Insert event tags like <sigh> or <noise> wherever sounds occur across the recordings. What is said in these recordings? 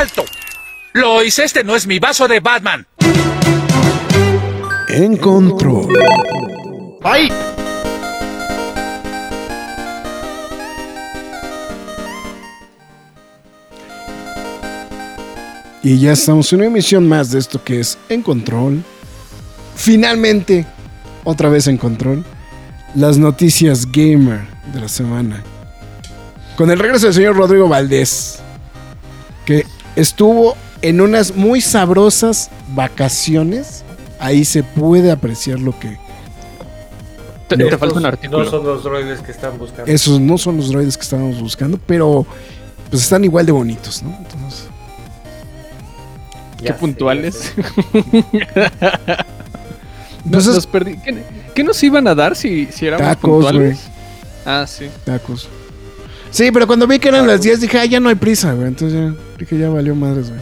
¡Alto! Lois, este no es mi vaso de Batman. En control. ¡Ay! Y ya estamos en una emisión más de esto que es En Control. Finalmente, otra vez en Control. Las noticias gamer de la semana. Con el regreso del señor Rodrigo Valdés. Que estuvo en unas muy sabrosas vacaciones. Ahí se puede apreciar lo que... Te, te falta un artículo. No son los droides que están buscando. Esos no son los droides que estábamos buscando, pero pues están igual de bonitos, ¿no? Entonces... Qué Ya sé, puntuales. ya <laughs> Nos, perdí. ¿Qué, qué nos iban a dar si, si éramos Tacos, puntuales? Ah, sí. Tacos. Sí, pero cuando vi que eran las 10 dije, ah, ya no hay prisa, güey. Entonces ya dije, ya valió madres, güey.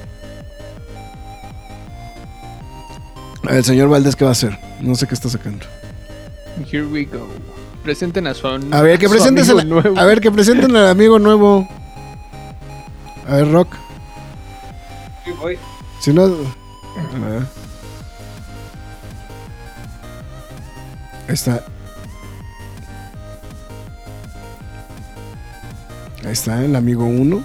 A ver, El señor Valdés, ¿qué va a hacer? No sé qué está sacando. Here we go. Presenten a su A ver, que su presentes amigo al, nuevo. a ver, que presenten al amigo nuevo. A ver, Rock. Sí, voy. Si no. A ver. Ahí está. Ahí está, el amigo 1.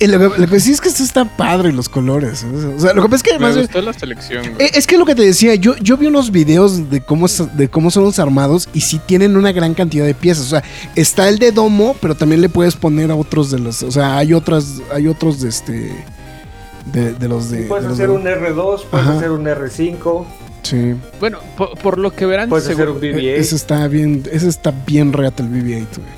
lo, que, lo que sí es que esto está padre, los colores. O sea, lo que pasa es que Me además. gustó la selección, güey. Eh, Es que lo que te decía, yo, yo vi unos videos de cómo, es- de cómo son los armados y sí tienen una gran cantidad de piezas. O sea, está el de domo, pero también le puedes poner a otros de los. O sea, hay otras, hay otros de este. De, de los de. Puedes de hacer de- un R2, puedes Ajá. hacer un R5, Sí. Bueno, por, por lo que verán, puedes hacer un E- BB-8. Ese está bien, ese está bien reata el BB-8, güey.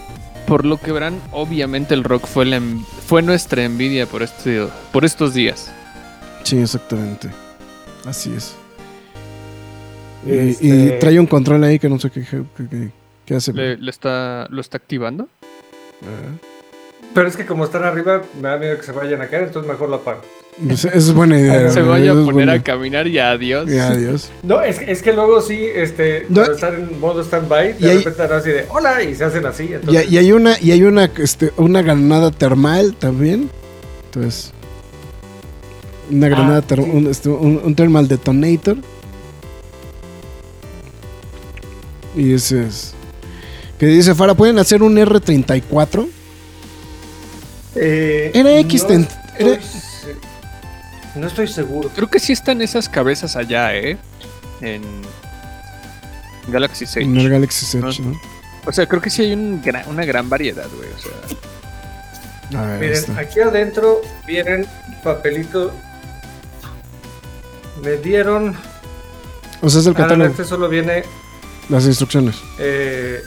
Por lo que verán, obviamente el rock fue la fue nuestra envidia por este por estos días. Sí, exactamente. Así es. Y- Este- Y, trae un control ahí que no sé qué, qué, qué- qué hace. Le, le está lo está activando. Ah. Pero es que como están arriba, me da miedo que se vayan a caer, entonces mejor lo apago. Pues, Esa es buena idea. <laughs> Se vaya a poner buena- a caminar y adiós. Y adiós. <laughs> No, es, que- es que luego sí, este, No. cuando están en modo stand-by, de hay- repente harán así de hola y se hacen así. Y, Entonces, y hay una, y hay una, este, una granada termal también. Entonces. Una granada, Ah, ter- sí. un, este, un- un thermal detonator. Y ese es. Que dice Fara, ¿pueden hacer un R34? Eh, Era X, no ten- estoy No estoy seguro. Creo que sí están esas cabezas allá, ¿eh? En Galaxy Sage. En el Galaxy Search, Ah. ¿no? O sea, creo que sí hay un gran- una gran variedad, güey. O sea, A ver, Miren, está. aquí adentro vienen papelito. Me dieron. O sea, es el Ah, este solo viene. las instrucciones. eh,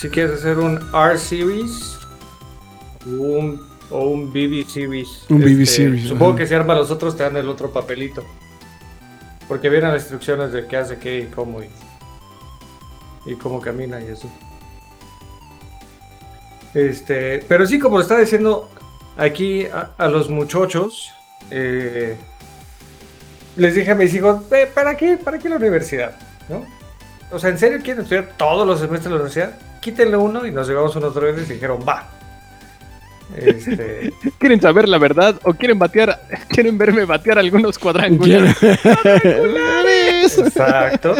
si quieres hacer un R Series un, o un BB Series. este, BB Series, Supongo ajá. que si arma los otros te dan el otro papelito. Porque vienen las instrucciones de qué hace qué y cómo y, y cómo camina y eso. Este, pero sí, como lo estaba diciendo aquí a, a los muchachos, eh, les dije a mis hijos, "Ve, ¿para qué? ¿Para qué la universidad? ¿No? O sea, ¿en serio quieren estudiar todos los semestres de la universidad? Quítenle uno y nos llevamos unos droides y dijeron, va. Este, <laughs> ¿Quieren saber la verdad o quieren batear, <laughs> quieren verme batear algunos cuadrangulares? <laughs> exacto.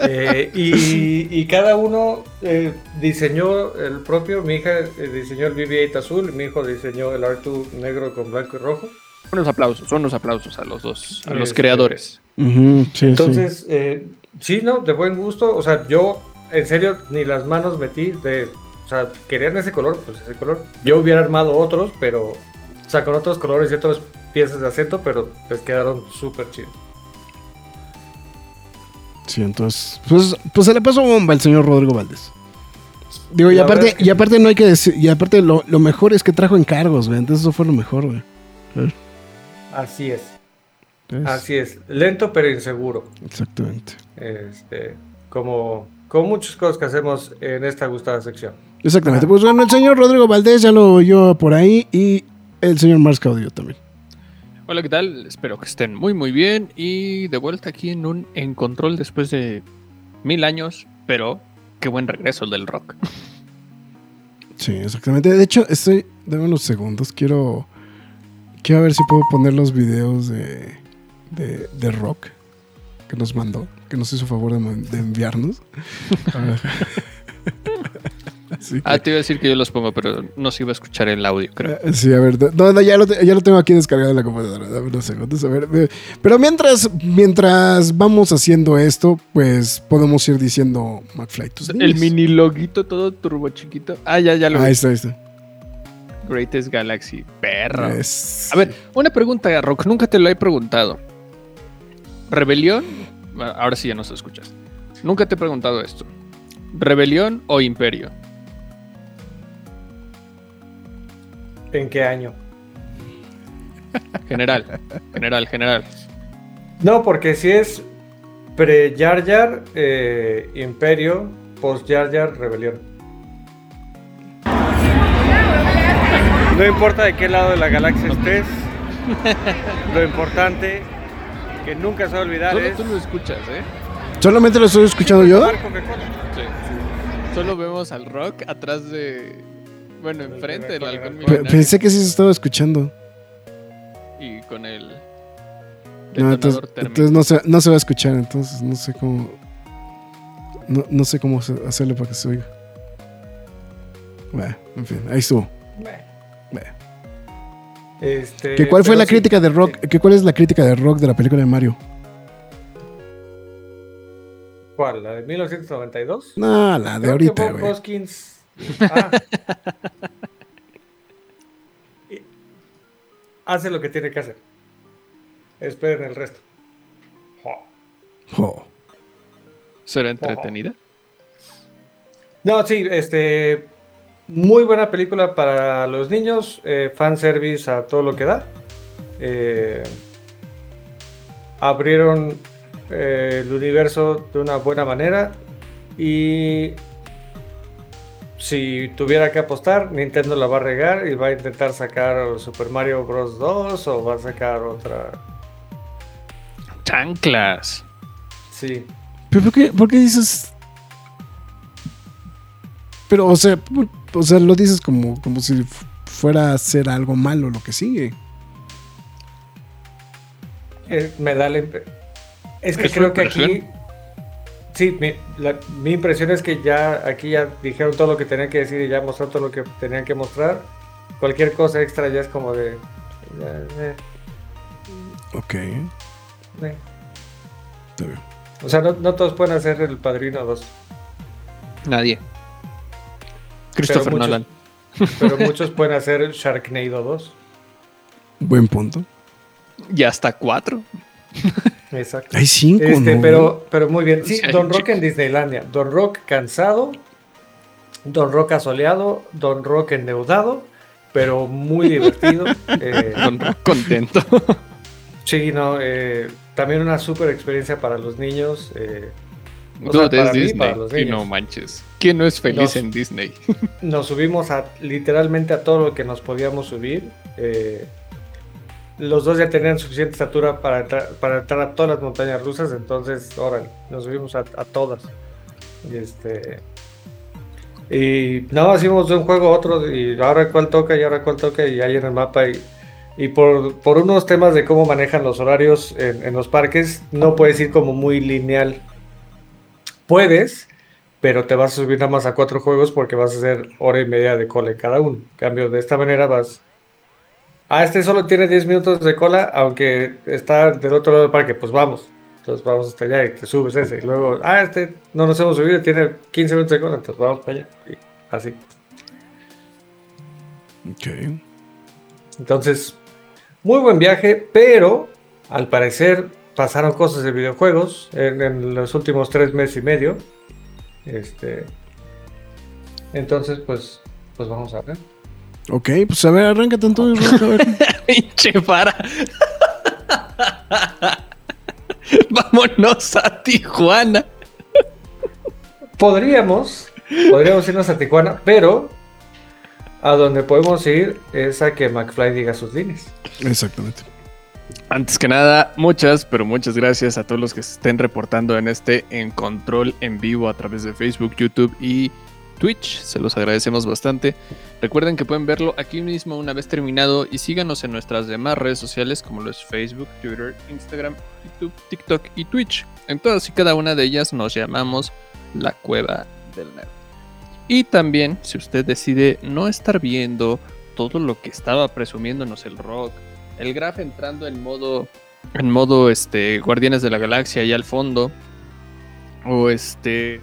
Eh, y, y cada uno eh, diseñó el propio. Mi hija eh, diseñó el BB-8 azul, mi hijo diseñó el R2 negro con blanco y rojo. Unos aplausos, unos aplausos a los dos, a los Este, creadores. Ujú, sí, Entonces, eh, sí, ¿no? De buen gusto. O sea, yo, en serio, ni las manos metí de... O sea, querían ese color, pues ese color. Yo hubiera armado otros, pero... O sea, con otros colores y otras piezas de acento, pero les quedaron súper chidos. sí. Entonces. Pues, pues se le pasó bomba al señor Rodrigo Valdés. Digo, y aparte, verdad es que y aparte no hay que decir, y aparte lo, lo mejor es que trajo encargos, güey. Entonces eso fue lo mejor, güey. Así es, Entonces, así es. Lento pero inseguro. Exactamente. Este, como, como muchas cosas que hacemos en esta gustada sección. Exactamente. Pues bueno, el señor Rodrigo Valdés ya lo oyó por ahí y el señor Mars Caudillo también. Hola, ¿qué tal? Espero que estén muy, muy bien. Y de vuelta aquí en un En Control después de mil años, pero qué buen regreso el del rock. Sí, exactamente. De hecho, estoy. Dame unos segundos. Quiero. Quiero ver si puedo poner los videos de. de, de rock que nos mandó. Que nos hizo favor de, de enviarnos. <laughs> <laughs> Que- Ah, te iba a decir que yo los pongo, pero no se iba a escuchar el audio, creo. Eh, Sí, a ver, no, no, ya, lo, te- ya lo tengo aquí descargado en la computadora. Dame unos segundos, a ver. Pero mientras, mientras vamos haciendo esto, pues podemos ir diciendo McFly. tus El mini loguito todo turbo chiquito. Ah, ya, ya lo Ahí vi. está, ahí está. Greatest Galaxy. Perro. Es- A ver, una pregunta, Rock. Nunca te lo he preguntado. ¿Rebelión? Ah, Ahora sí ya nos escuchas. Nunca te he preguntado esto. ¿Rebelión o imperio? ¿En qué año? General, general, general. No, porque si es pre-Yar Yar, eh, Imperio, post-Yar Yar, Rebelión. No importa de qué lado de la galaxia estés, lo importante que nunca se va a olvidar Solo es tú lo escuchas, ¿eh? ¿Solamente lo estoy escuchando yo? Sí. Solo vemos al Rock atrás de... Bueno, enfrente del halcón milenario Pensé que sí se estaba escuchando. y con el... No, entonces, entonces no, se, no se va a escuchar, entonces no sé cómo. No, no sé cómo hacerle para que se oiga. Bueno, en fin, ahí estuvo. Bueno. Este, ¿Que ¿Cuál fue la sí, crítica de rock? ¿Que ¿Cuál es la crítica de rock de la película de Mario? ¿Cuál? ¿La de 1992? No, la de Creo que ahorita, Bob. Hoskins. Ah. <laughs> Y- Hace lo que tiene que hacer. Esperen el resto. ¿Será entretenida? No, sí, este. Muy buena película para los niños. Eh, fanservice a todo lo que da. Eh, abrieron eh, el universo de una buena manera. Y. Si tuviera que apostar, Nintendo la va a regar y va a intentar sacar Super Mario Bros. 2 o va a sacar otra. Chanclas. Sí. ¿Pero por qué, por qué dices.? Pero, o sea, o sea, lo dices como, como si fuera a ser algo malo lo que sigue. Eh, me da la Es que ¿Es tu creo que aquí. Sí, mi, la- mi impresión es que ya aquí ya dijeron todo lo que tenían que decir y ya mostraron todo lo que tenían que mostrar. Cualquier cosa extra ya es como de. ya, eh, Ok. eh. Está bien. O sea, no, no todos pueden hacer el padrino 2, Nadie. Christopher muchos- Nolan. pero <laughs> muchos pueden hacer Sharknado 2. Buen punto. Y hasta cuatro. Exacto. Hay cinco, Este, ¿no? pero, pero muy bien. Sí, Don Rock en Disneylandia. Don Rock cansado. Don Rock asoleado. Don Rock endeudado. Pero muy divertido. <laughs> Eh, Con Rock contento. <laughs> sí, no. eh, también una super experiencia para los niños. eh, o sea, para mí Disney. para los Y niños. no manches. ¿Quién no es feliz Nos- en Disney? <laughs> Nos subimos a literalmente a todo lo que nos podíamos subir. eh, los dos ya tenían suficiente estatura para entrar, para entrar a todas las montañas rusas, entonces, órale, nos subimos a, todas. Y este. Y nada más íbamos de un juego a otro, y ahora cuál toca, y ahora cuál toca, y ahí en el mapa. Y, y por, por unos temas de cómo manejan los horarios en, en los parques, no puedes ir como muy lineal. Puedes, pero te vas a subir nada más a cuatro juegos porque vas a hacer hora y media de cola en cada uno. En cambio, de esta manera vas. Ah, este solo tiene 10 minutos de cola, aunque está del otro lado del parque, pues vamos. Entonces vamos hasta allá y te subes ese. Y luego, ah, este no nos hemos subido, tiene 15 minutos de cola, entonces vamos para allá. Y así. Ok. Entonces, muy buen viaje, pero al parecer pasaron cosas de videojuegos en, en los últimos tres meses y medio. Este, Entonces, pues, pues vamos a ver. Ok, pues a ver, arráncate entonces, <laughs> Rock, a ver. Pinche para. <laughs> Vámonos a Tijuana. Podríamos, podríamos irnos a Tijuana, pero a donde podemos ir es a que McFly diga sus líneas. Exactamente. Antes que nada, muchas, pero muchas gracias a todos los que se estén reportando en este En Control en vivo a través de Facebook, YouTube y Twitch. Se los agradecemos bastante. Recuerden que pueden verlo aquí mismo una vez terminado y síganos en nuestras demás redes sociales como lo es Facebook, Twitter, Instagram, YouTube, TikTok y Twitch. En todas y cada una de ellas nos llamamos La Cueva del Nerd. Y también, si usted decide no estar viendo todo lo que estaba presumiéndonos el rock, el Graf entrando en modo en modo este Guardianes de la Galaxia y al fondo o este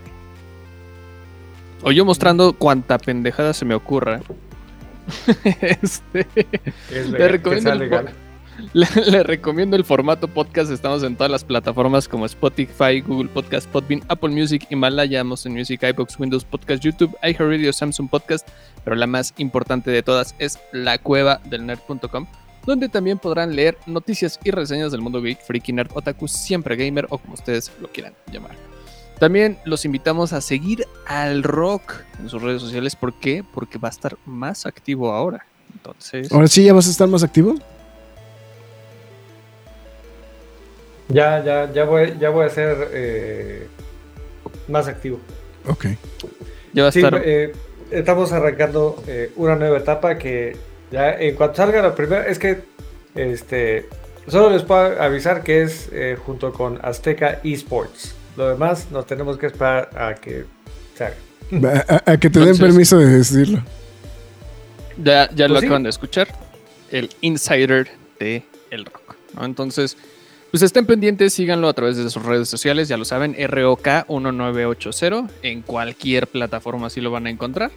o yo mostrando cuanta pendejada se me ocurra. <laughs> este Es Le legal, que recomiendo sea el legal. le, le recomiendo el formato podcast. Estamos en todas las plataformas como Spotify, Google Podcast, Podbean, Apple Music, Himalaya, Amazon Music, iBox, Windows Podcast, YouTube, iHeartRadio, Samsung Podcast. Pero la más importante de todas es la cueva del nerd.com, donde también podrán leer noticias y reseñas del mundo geek, freaky, nerd, otaku, siempre gamer o como ustedes lo quieran llamar. También los invitamos a seguir al rock en sus redes sociales. ¿Por qué? Porque va a estar más activo ahora. Entonces, Ahora sí, ya vas a estar más activo. Ya, ya, ya voy, ya voy a ser eh, más activo. Ok. ya va a Sí, estar. eh, estamos arrancando eh, una nueva etapa que ya en cuanto salga la primera, es que este solo les puedo avisar que es eh, junto con Azteca Esports. Lo demás nos tenemos que esperar a que se haga. A, a- a que te den Entonces- permiso de decirlo. Ya, ya lo Pues sí. acaban de escuchar. El insider de el rock. ¿no? Entonces, pues estén pendientes, síganlo a través de sus redes sociales, ya lo saben, ROK1980. En cualquier plataforma así lo van a encontrar.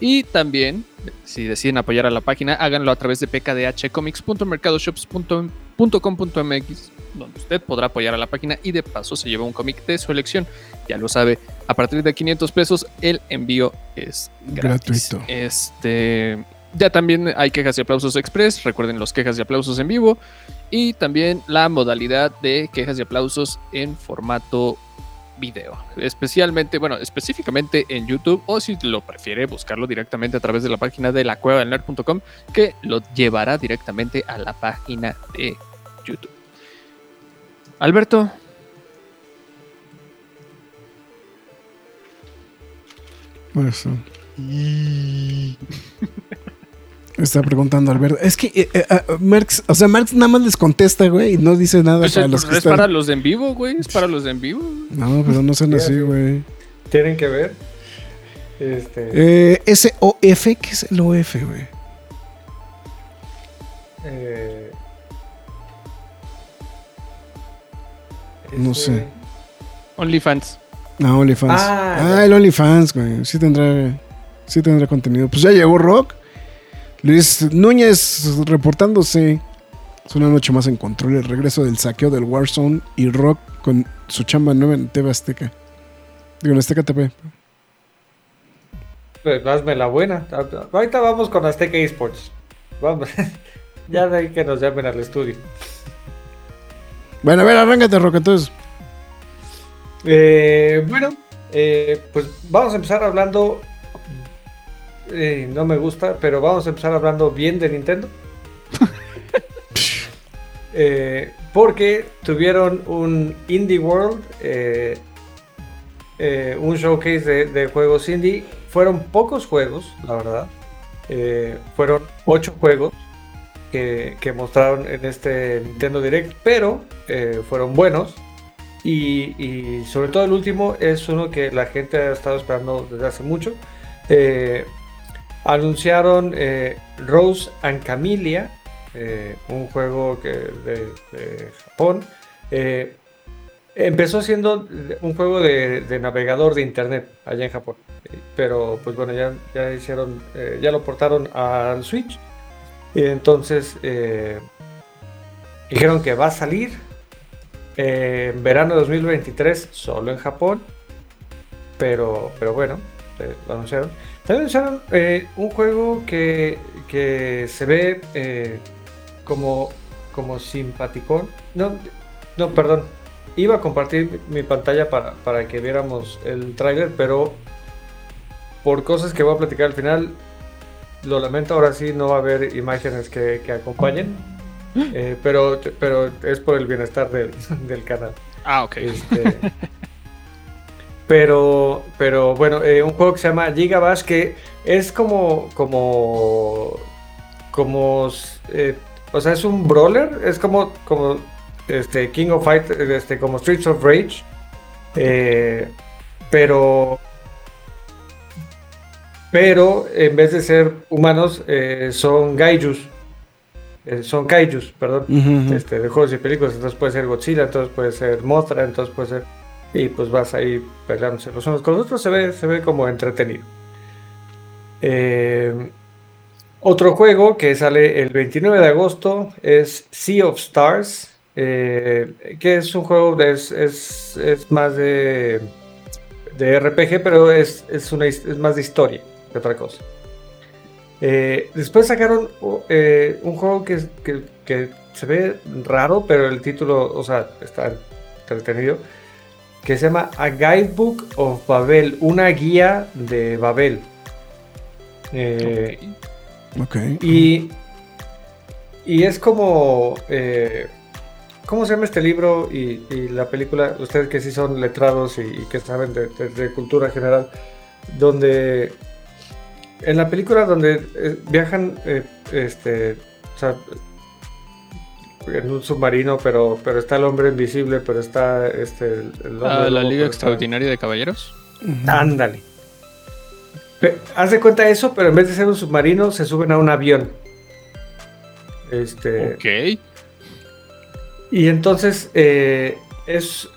Y también, si deciden apoyar a la página, háganlo a través de pkdhcomics.mercadoshops.com.mx, donde usted podrá apoyar a la página y de paso se lleva un cómic de su elección. Ya lo sabe, a partir de 500 pesos el envío es gratis. Gratuito. Este, ya también hay quejas y aplausos express, recuerden los quejas y aplausos en vivo y también la modalidad de quejas y aplausos en formato video, especialmente, bueno, específicamente en YouTube o si lo prefiere buscarlo directamente a través de la página de la cueva del nerd.com que lo llevará directamente a la página de YouTube. Alberto, Eso. <laughs> Está preguntando Alberto. Es que eh, eh, ah, Merx, o sea, Marx nada más les contesta, güey, y no dice nada pues, para es, los que es están. para los de en vivo, güey, es para los de en vivo. No, pero no son así, güey. Tienen que ver. Este, Eh, ese OF, ¿qué es el OF, güey? eh, No este- sé. OnlyFans. No, OnlyFans. Ah, Ah, el OnlyFans, güey. Sí tendrá, sí tendrá contenido. Pues ya llegó Rock. Luis Núñez reportándose. Es una noche más en control. El regreso del saqueo del Warzone y Rock con su chamba nueva en TV Azteca. Digo, en Azteca TV. Pues hazme la buena. Ahorita vamos con Azteca Esports. Vamos. <laughs> ya de ahí que nos llamen al estudio. Bueno, a ver, arráncate, Rock, entonces. Eh, bueno, eh, pues vamos a empezar hablando. Eh, no me gusta, pero vamos a empezar hablando bien de Nintendo. <laughs> Eh, porque tuvieron un Indie World, eh, un showcase de, de juegos indie. Fueron pocos juegos, la verdad. Fueron ocho juegos que, que mostraron en este Nintendo Direct, pero fueron buenos. Y, y sobre todo el último es uno que la gente ha estado esperando desde hace mucho. Eh, anunciaron eh, Rose and Camellia, eh, un juego que de, Japón. Eh, empezó siendo un juego de, navegador de internet allá en Japón. Pero pues bueno, ya, ya hicieron, ya lo portaron al Switch. Y entonces dijeron que va a salir en verano de 2023 solo en Japón. Pero, pero bueno, lo anunciaron. También anunciaron eh, un juego que, que se ve eh, como, como simpaticón. No, no, perdón. Iba a compartir mi pantalla para, para que viéramos el tráiler, pero por cosas que voy a platicar al final, lo lamento, ahora sí no va a haber imágenes que, que acompañen. <gasps> Eh, pero, pero es por el bienestar del, del canal. Ah, ok. Este, pero, pero bueno, eh, un juego que se llama Gigabash que es como, como, como, eh, o sea, es un brawler, es como, como, este, King of Fight, este, como Streets of Rage, eh, pero, pero en vez de ser humanos, son gaijus. Son kaijus, perdón este, de juegos y películas. Entonces puede ser Godzilla, entonces puede ser Mothra, entonces puede ser. Y pues vas ahí peleándose los unos con los otros. Se ve, se ve como entretenido. Eh, otro juego que sale el 29 de agosto es Sea of Stars. eh, que es un juego es, es, más de, de RPG, pero es, es, una, es más de historia que otra cosa. Eh, después sacaron un juego que, que, que se ve raro, pero el título, o sea, está entretenido, que se llama A Guidebook of Babel, una guía de Babel. Eh, Ok. y, y es como... eh, ¿Cómo se llama este libro y, y la película? Ustedes que sí son letrados y, y que saben de, de- de cultura general, donde en la película donde eh, viajan, eh, este, o sea, en un submarino, pero, pero está el hombre invisible, pero está este, el, el hombre Ah, la Liga está- Extraordinaria de Caballeros. Ándale. Haz de cuenta eso, pero en vez de ser un submarino, se suben a un avión. Este. Ok. Y entonces eh, es.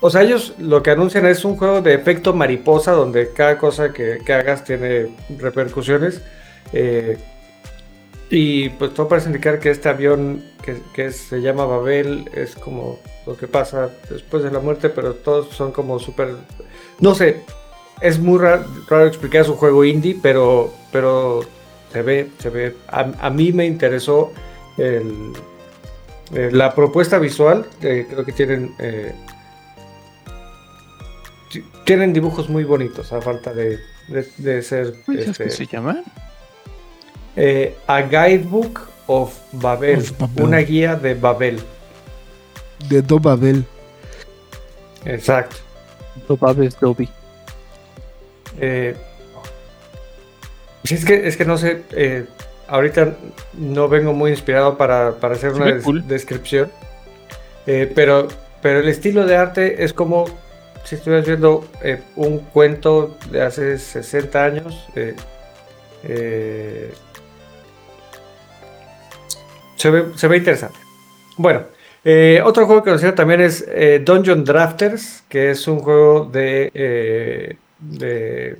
O sea, ellos lo que anuncian es un juego de efecto mariposa, donde cada cosa que, que hagas tiene repercusiones. eh, y pues todo parece indicar que este avión que, que se llama Babel es como lo que pasa después de la muerte, pero todos son como súper. No sé, es muy ra- raro, explicar, es un juego indie, pero, pero se ve, se ve. A, a mí me interesó el, eh, la propuesta visual, eh, creo que tienen eh, ti- tienen dibujos muy bonitos, a falta de, de- de ser ¿Cómo dices este, que se llama? Eh, A Guidebook of Babel, Of Babel. una guía de Babel. De Dobabel. Exacto. Dobabes Dobby. Eh, sí, es, que, es que no sé, eh, ahorita no vengo muy inspirado para, para hacer una ve des- cool. descripción, eh, pero, pero el estilo de arte es como si estuvieras viendo eh, un cuento de hace 60 años. eh, eh, se, ve, interesante. Bueno, eh, otro juego que considero también es eh, Dungeon Drafters, que es un juego de, eh,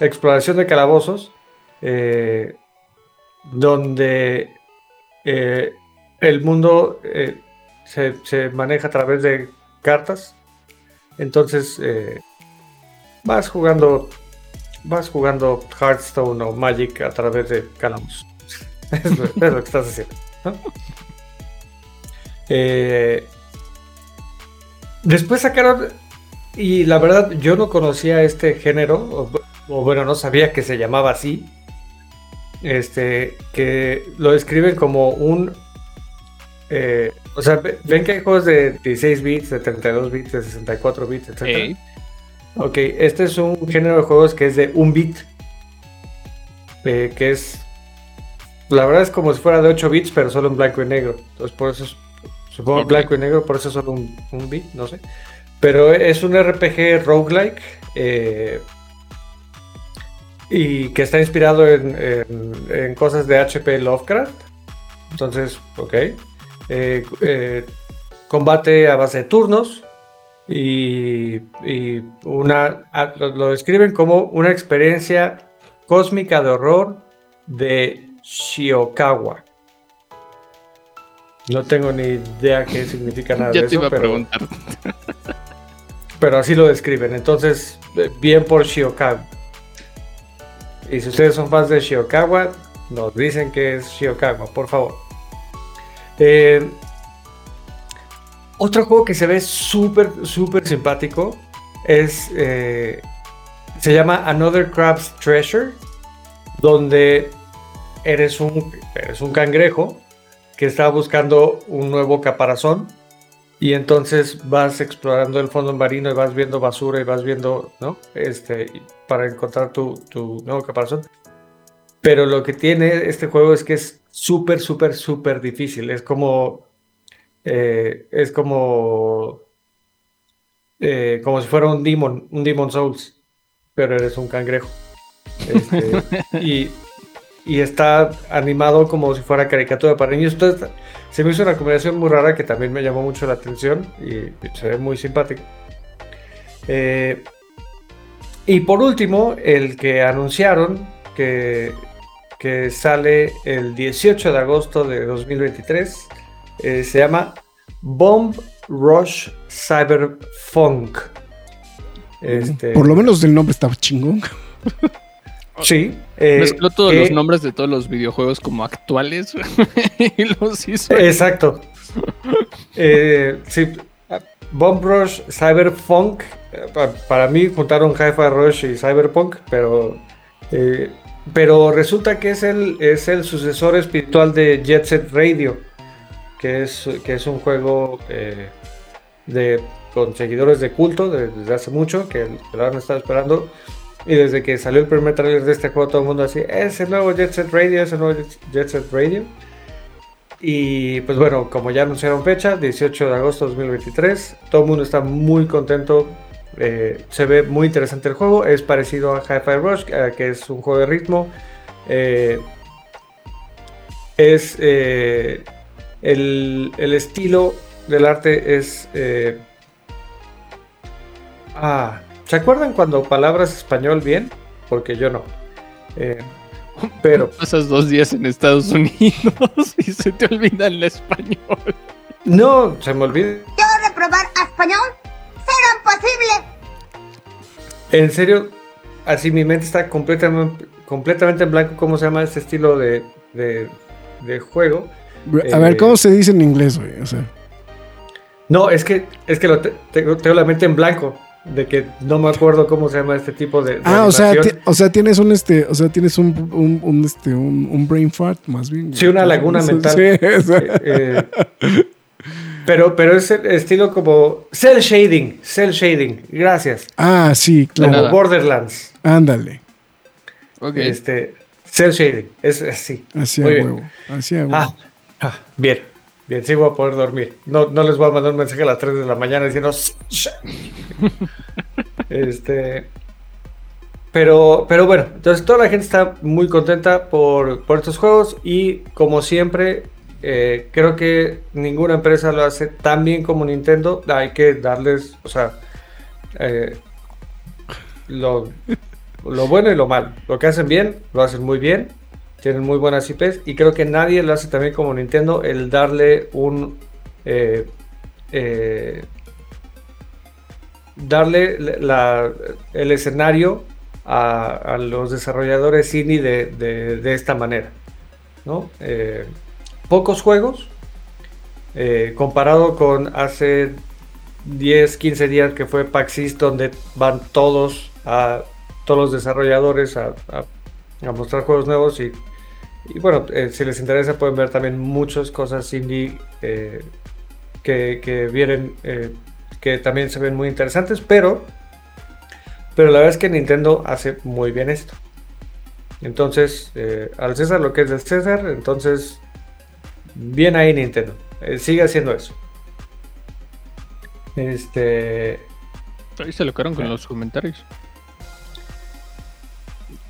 exploración de calabozos, donde el mundo se, se maneja a través de cartas. Entonces vas jugando, vas jugando Hearthstone o Magic a través de calabozos. Es, lo, es lo que estás haciendo. ¿no? Eh, después sacaron, y la verdad yo no conocía este género, o, o bueno, no sabía que se llamaba así, este, que lo describen como un... eh, o sea, ve- ven que hay juegos de 16 bits, de 32 bits, de 64 bits, etc. Ok, este es un género de juegos que es de un bit. eh, que es. La verdad es como si fuera de 8 bits, pero solo en blanco y negro. Entonces, por eso es. Supongo Ok. blanco y negro, por eso es solo un, un bit, no sé. Pero es un RPG roguelike. eh, y que está inspirado en, en- en cosas de HP Lovecraft. Entonces, ok. Eh, eh, combate a base de turnos. Y, y una, a- lo, lo describen como una experiencia cósmica de horror de Shiokawa. No tengo ni idea qué significa nada de Ya te eso, iba a pero, preguntar. pero así lo describen. Entonces, eh, bien por Shiokawa. Y si ustedes son fans de Shiokawa, nos dicen que es Shiokawa, por favor. Eh, otro juego que se ve súper, súper simpático es. eh, se llama Another Crab's Treasure, donde eres un, eres un cangrejo que está buscando un nuevo caparazón. Y entonces vas explorando el fondo marino y vas viendo basura y vas viendo, ¿no? Este, para encontrar tu, tu nuevo caparazón. Pero lo que tiene este juego es que es súper, súper, súper difícil. Es como. eh, es como. eh, como si fuera un Demon, un Demon Souls. Pero eres un cangrejo. Este, <laughs> y, y está animado como si fuera caricatura para niños. Entonces, se me hizo una combinación muy rara que también me llamó mucho la atención y se ve muy simpático. Eh, y por último, el que anunciaron que, que sale el 18 de agosto de 2023 eh, se llama Bomb Rush Cyberpunk. Este, Por lo menos el nombre estaba chingón. <laughs> sí. eh, Mezcló todos los nombres de todos los videojuegos como actuales <laughs> y los hizo. Exacto. Eh, sí, Bomb Rush, Cyberpunk. eh, pa- Para mí juntaron Hi-Fi Rush y Cyberpunk, pero, eh, pero resulta que es el, es el sucesor espiritual de Jet Set Radio, que es, que es un juego de, con seguidores de culto de- desde hace mucho, que, que lo han estado esperando. Y desde que salió el primer trailer de este juego, todo el mundo así, es el nuevo Jet Set Radio, es el nuevo Jet- Set Radio. Y pues bueno, como ya anunciaron fecha, 18 de agosto de 2023, todo el mundo está muy contento. eh, se ve muy interesante el juego. Es parecido a Hi-Fi Rush, eh, que es un juego de ritmo. eh, es el, el estilo del arte es. ah, ¿se acuerdan cuando palabras español bien? Porque yo no. Eh, pero <laughs> Pasas dos días en Estados Unidos y se te olvida el español. no, se me olvida. ¿Yo reprobar a español? ¡Será imposible! En serio, así mi mente está completamente, completamente en blanco. ¿Cómo se llama este estilo de, de- de juego? A ver, Eh, ¿cómo se dice en inglés, güey? O sea, No, es que, es que lo te- tengo, tengo la mente en blanco. De que no me acuerdo cómo se llama este tipo de. de ah, o sea, o sea, tienes un este, o sea, tienes un, un, un, este, un, un brain fart más bien. Sí, una laguna mental. Sí, <laughs> o sea, Eh, eh, pero, pero es el estilo como. Cell shading. Cell shading. Gracias. ah, sí, Como claro. nada. Borderlands. Ándale. Ok. Este. Cell shading. Es así. Así a Muy bien. huevo. Así a huevo. Ah, ah, bien. Bien, sí voy a poder dormir. No, no les voy a mandar un mensaje a las 3 de la mañana diciendo. <laughs> Este. Pero, pero bueno, entonces toda la gente está muy contenta por, por estos juegos y como siempre, eh, creo que ninguna empresa lo hace tan bien como Nintendo. Hay que darles, o sea, eh, lo, lo bueno y lo malo. Lo que hacen bien, lo hacen muy bien. Tienen muy buenas IPs y creo que nadie lo hace también como Nintendo el darle un... eh, eh, darle la- el escenario a, los desarrolladores indie de, de- esta manera. ¿no? Eh, pocos juegos comparado con hace 10, 15 días que fue PAX East donde van todos a todos los desarrolladores a, a- a mostrar juegos nuevos y, y bueno, eh, si les interesa pueden ver también muchas cosas indie eh, que, que vienen eh, que también se ven muy interesantes, pero pero la verdad es que Nintendo hace muy bien esto. Entonces, al César lo que es del César, entonces bien ahí Nintendo. Sigue haciendo eso. Este Ahí se lo quedaron con los comentarios.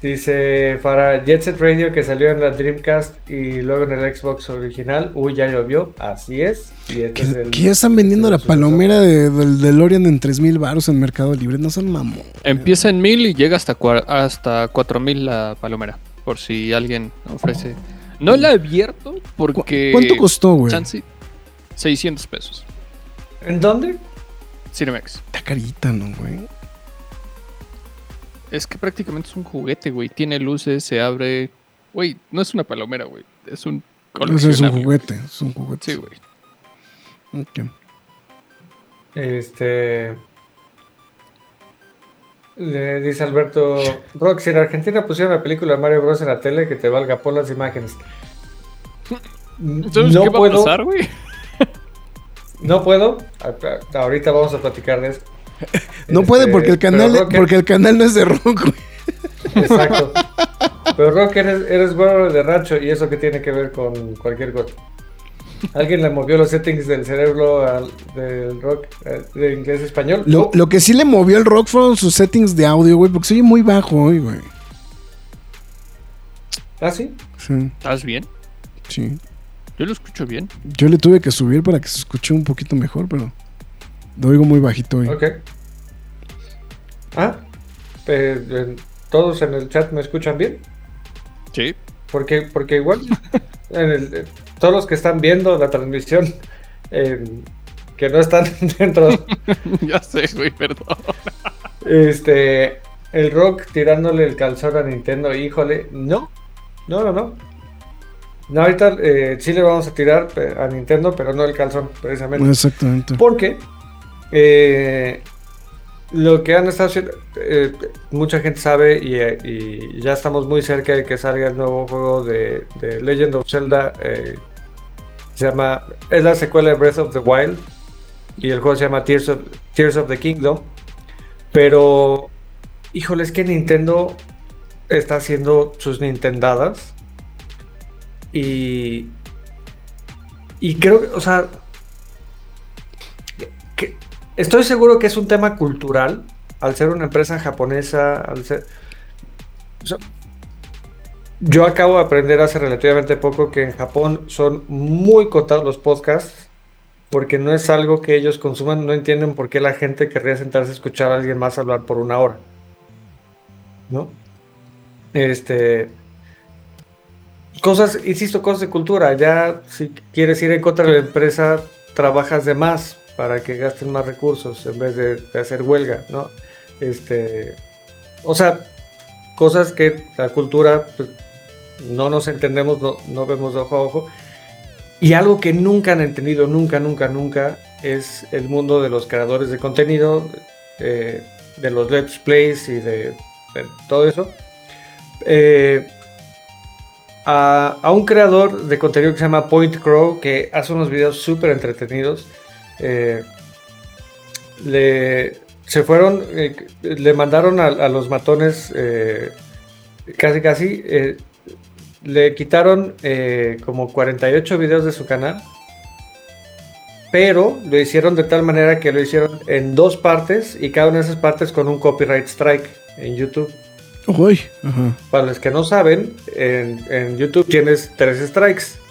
Dice para Jet Set Radio que salió en la Dreamcast y luego en el Xbox original. Uy, ya llovió. Así es. Y este Que, es el- que ya están vendiendo la palomera de- del DeLorean en 3000 baros en Mercado Libre. No son mamón. Empieza en 1000 y llega hasta, hasta 4000 la palomera. Por si alguien ofrece. No la he abierto porque. ¿Cuánto costó, güey? Chance, 600 pesos. ¿En dónde? Cinemax. Está carita, ¿no, güey? Es que prácticamente es un juguete, güey. Tiene luces, se abre. Güey, no es una palomera, güey. Es un es un juguete, es un juguete. Sí, güey. Ok. Este. Le dice Alberto Rock, si en Argentina pusieron la película de Mario Bros en la tele, que te valga por las imágenes. Entonces, no ¿qué va puedo, a pasar, güey? no puedo. Ahorita vamos a platicar de eso. <laughs> No Este, puede porque el pero canal, porque el canal no es de rock, güey. Exacto. <laughs> Pero Rock, eres, eres güero de rancho y eso que tiene que ver con cualquier cosa. Alguien le movió los settings del cerebro al, del rock eh, de inglés español. Lo, lo que sí le movió el rock fueron sus settings de audio, güey, porque se oye muy bajo hoy, güey. Ah, sí. Sí, ¿Estás bien? sí. Yo lo escucho bien. Yo le tuve que subir para que se escuche un poquito mejor, pero lo oigo muy bajito hoy. Ok. Ah, eh, eh, todos en el chat me escuchan bien. Sí. Porque, porque igual <laughs> en el- eh, todos los que están viendo la transmisión eh, que no están <laughs> dentro, <laughs> ya sé, güey, perdón. este, el rock tirándole el calzón a Nintendo, híjole, no, no, no, no. No, ahorita eh, sí le vamos a tirar eh, a Nintendo, pero no el calzón, precisamente. Exactamente. Porque eh, lo que han estado haciendo, eh, mucha gente sabe y, ya estamos muy cerca de que salga el nuevo juego de, Legend of Zelda. eh, se llama, es la secuela de Breath of the Wild y el juego se llama Tears of, Tears of the Kingdom. Pero, híjole, es que Nintendo está haciendo sus Nintendadas y, y creo que, o sea, estoy seguro que es un tema cultural, al ser una empresa japonesa, yo acabo de aprender hace relativamente poco que en Japón son muy contados los podcasts, porque no es algo que ellos consuman, no entienden por qué la gente querría sentarse a escuchar a alguien más hablar por una hora. ¿No? Este... Cosas, insisto, cosas de cultura. Ya si quieres ir en contra de la empresa, trabajas de más para que gasten más recursos en vez de, hacer huelga, ¿no? Este, o sea, cosas que la cultura pues, no nos entendemos, no, no vemos de ojo a ojo. Y algo que nunca han entendido, nunca, nunca, nunca, es el mundo de los creadores de contenido, eh, de los let's plays y de, de todo eso. Eh, a, a un creador de contenido que se llama Point Crow, que hace unos videos súper entretenidos. Eh, le, se fueron, eh, le mandaron a, a los matones eh, casi casi, le quitaron como 48 videos de su canal, pero lo hicieron de tal manera que lo hicieron en dos partes y cada una de esas partes con un copyright strike en YouTube. Uy. Para los que no saben, en, en YouTube tienes tres strikes.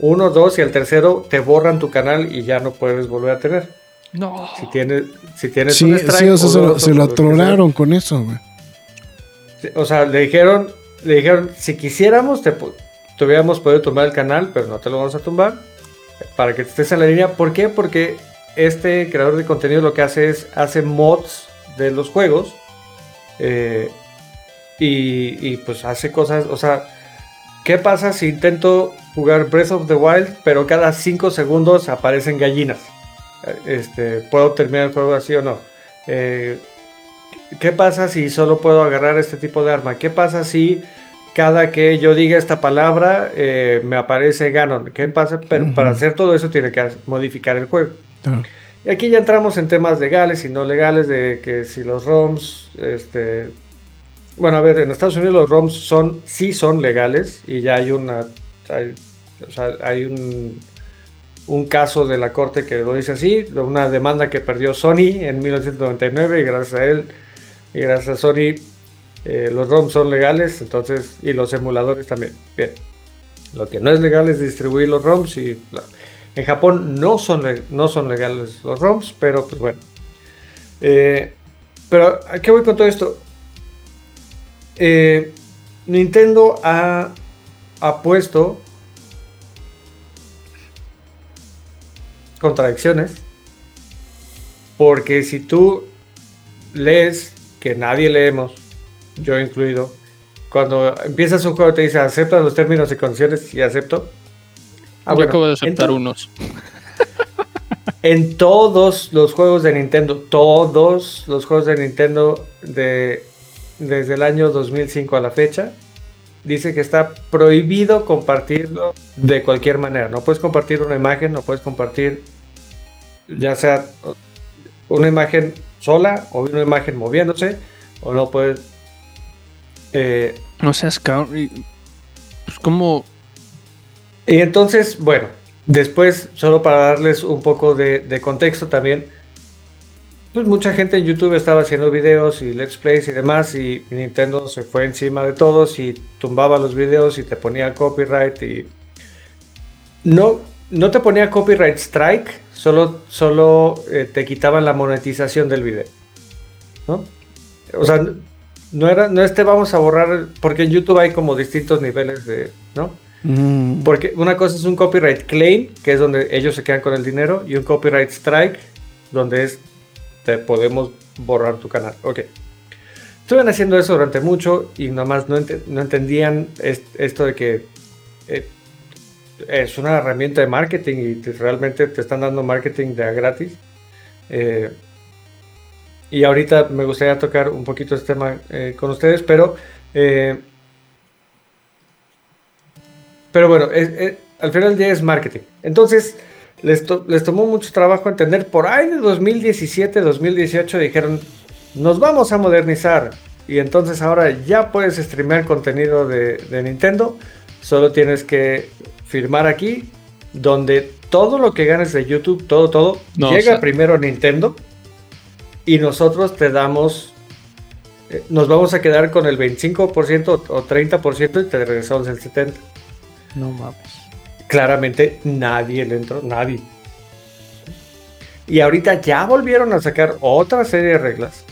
Uno, dos y el tercero te borran tu canal y ya no puedes volver a tener. No. Si tienes, si tienes Sí, un strike. sí, o sea, o se lo, se lo atoraron con eso, güey. O sea, le dijeron, le dijeron, si quisiéramos, te, te hubiéramos podido tumbar el canal, pero no te lo vamos a tumbar. Para que estés en la línea. ¿Por qué? Porque este creador de contenido lo que hace es, hace mods de los juegos. eh, y, y, pues hace cosas, o sea, ¿qué pasa si intento jugar Breath of the Wild, pero cada 5 segundos aparecen gallinas? Eh, Este, ¿Puedo terminar el juego así o no? Eh, ¿Qué pasa si solo puedo agarrar este tipo de arma? ¿Qué pasa si cada que yo diga esta palabra eh, me aparece Ganon? ¿Qué pasa? Pero para hacer todo eso tiene que modificar el juego. Y aquí ya entramos en temas legales y no legales de que si los ROMs, este, bueno, a ver, en Estados Unidos los ROMs son, sí son legales y ya hay una, hay, o sea, hay un, un caso de la corte que lo dice así, una demanda que perdió Sony en 1999 y gracias a él y gracias a Sony eh, los ROMs son legales, entonces, y los emuladores también. Bien. Lo que no es legal es distribuir los ROMs y en Japón no son, no son legales los ROMs, pero pues bueno. Eh, pero ¿a qué voy con todo esto? Eh, Nintendo ha, ha puesto contradicciones Porque si tú lees, que nadie leemos, yo incluido, cuando empiezas un juego te dice acepta los términos y condiciones y acepto. Ah, Yo bueno, acabo de aceptar unos. <laughs> En todos los juegos de Nintendo, todos los juegos de Nintendo de, desde el año 2005 a la fecha, dice que está prohibido compartirlo de cualquier manera. No puedes compartir una imagen, no puedes compartir ya sea una imagen sola o una imagen moviéndose, o no puedes... eh, No seas cabrón. Pues como. Y entonces, bueno, después, solo para darles un poco de, de contexto también, pues mucha gente en YouTube estaba haciendo videos y let's plays y demás, y Nintendo se fue encima de todos y tumbaba los videos y te ponía copyright y... No, no te ponía copyright strike, solo, solo eh, te quitaban la monetización del video. ¿No? O sea, no era, no es te vamos a borrar, porque en YouTube hay como distintos niveles de, ¿no? Mm. Porque una cosa es un copyright claim, que es donde ellos se quedan con el dinero, y un copyright strike, donde es te podemos borrar tu canal. Ok. Estuvieron haciendo eso durante mucho y nomás no, ente- no entendían es- esto de que eh, es una herramienta de marketing y te- realmente te están dando marketing de gratis. Eh, y ahorita me gustaría tocar un poquito este tema eh, con ustedes, pero pero bueno, al final del día es marketing. Entonces, les, to- les tomó mucho trabajo entender. Por ahí de 2017, 2018 dijeron, nos vamos a modernizar. Y entonces ahora ya puedes streamear contenido de, de Nintendo. Solo tienes que firmar aquí, donde todo lo que ganes de YouTube, todo, todo, No, llega o sea- primero a Nintendo. Y nosotros te damos eh, nos vamos a quedar con el 25% o 30% y te regresamos el 70%. No mames. Claramente nadie le entró, nadie. Y ahorita ya volvieron a sacar otra serie de reglas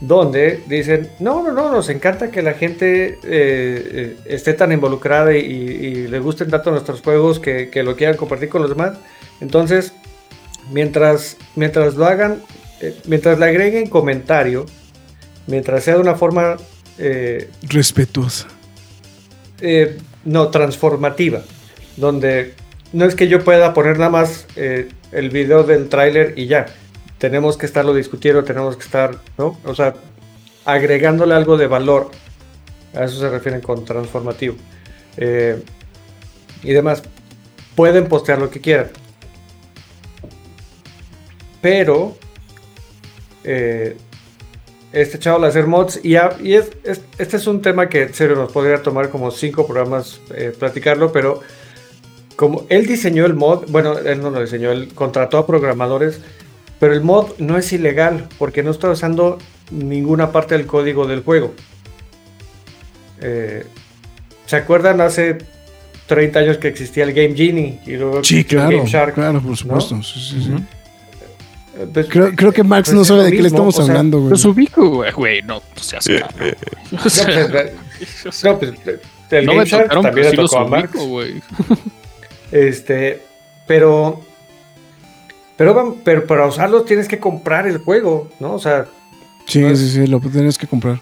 donde dicen, no, no, no, nos encanta que la gente eh, eh, esté tan involucrada y, y le gusten tanto nuestros juegos que, que lo quieran compartir con los demás. Entonces, mientras, mientras lo hagan, eh, mientras le agreguen comentario, mientras sea de una forma eh, Respetuosa. no transformativa, donde no es que yo pueda poner nada más eh, el video del tráiler y ya. Tenemos que estarlo discutiendo, tenemos que estar, ¿no? O sea, agregándole algo de valor. A eso se refieren con transformativo. Eh, y demás. Pueden postear lo que quieran. Pero eh, este chavo al hacer mods y, a- y es, es- este es un tema que en serio nos podría tomar como cinco programas platicarlo, pero como él diseñó el mod, bueno, él no lo diseñó, él contrató a programadores, pero el mod no es ilegal porque no está usando ninguna parte del código del juego. Eh, ¿Se acuerdan hace 30 años que existía el Game Genie? Y luego Sí, claro. Game Shark? Claro, por supuesto. sí, sí, sí. Pues, Creo, creo que Max pues no es sabe de qué le estamos o sea, hablando, güey. Los ubico, güey. Güey, no, no seas Eh, cabrón. O no, sea, pues, no, pues, <laughs> el no Game me Shark también le tocó a ubico, güey. Este, pero, pero, pero para usarlos tienes que comprar el juego, ¿no? O sea, Sí, sí, sí, lo tienes que comprar.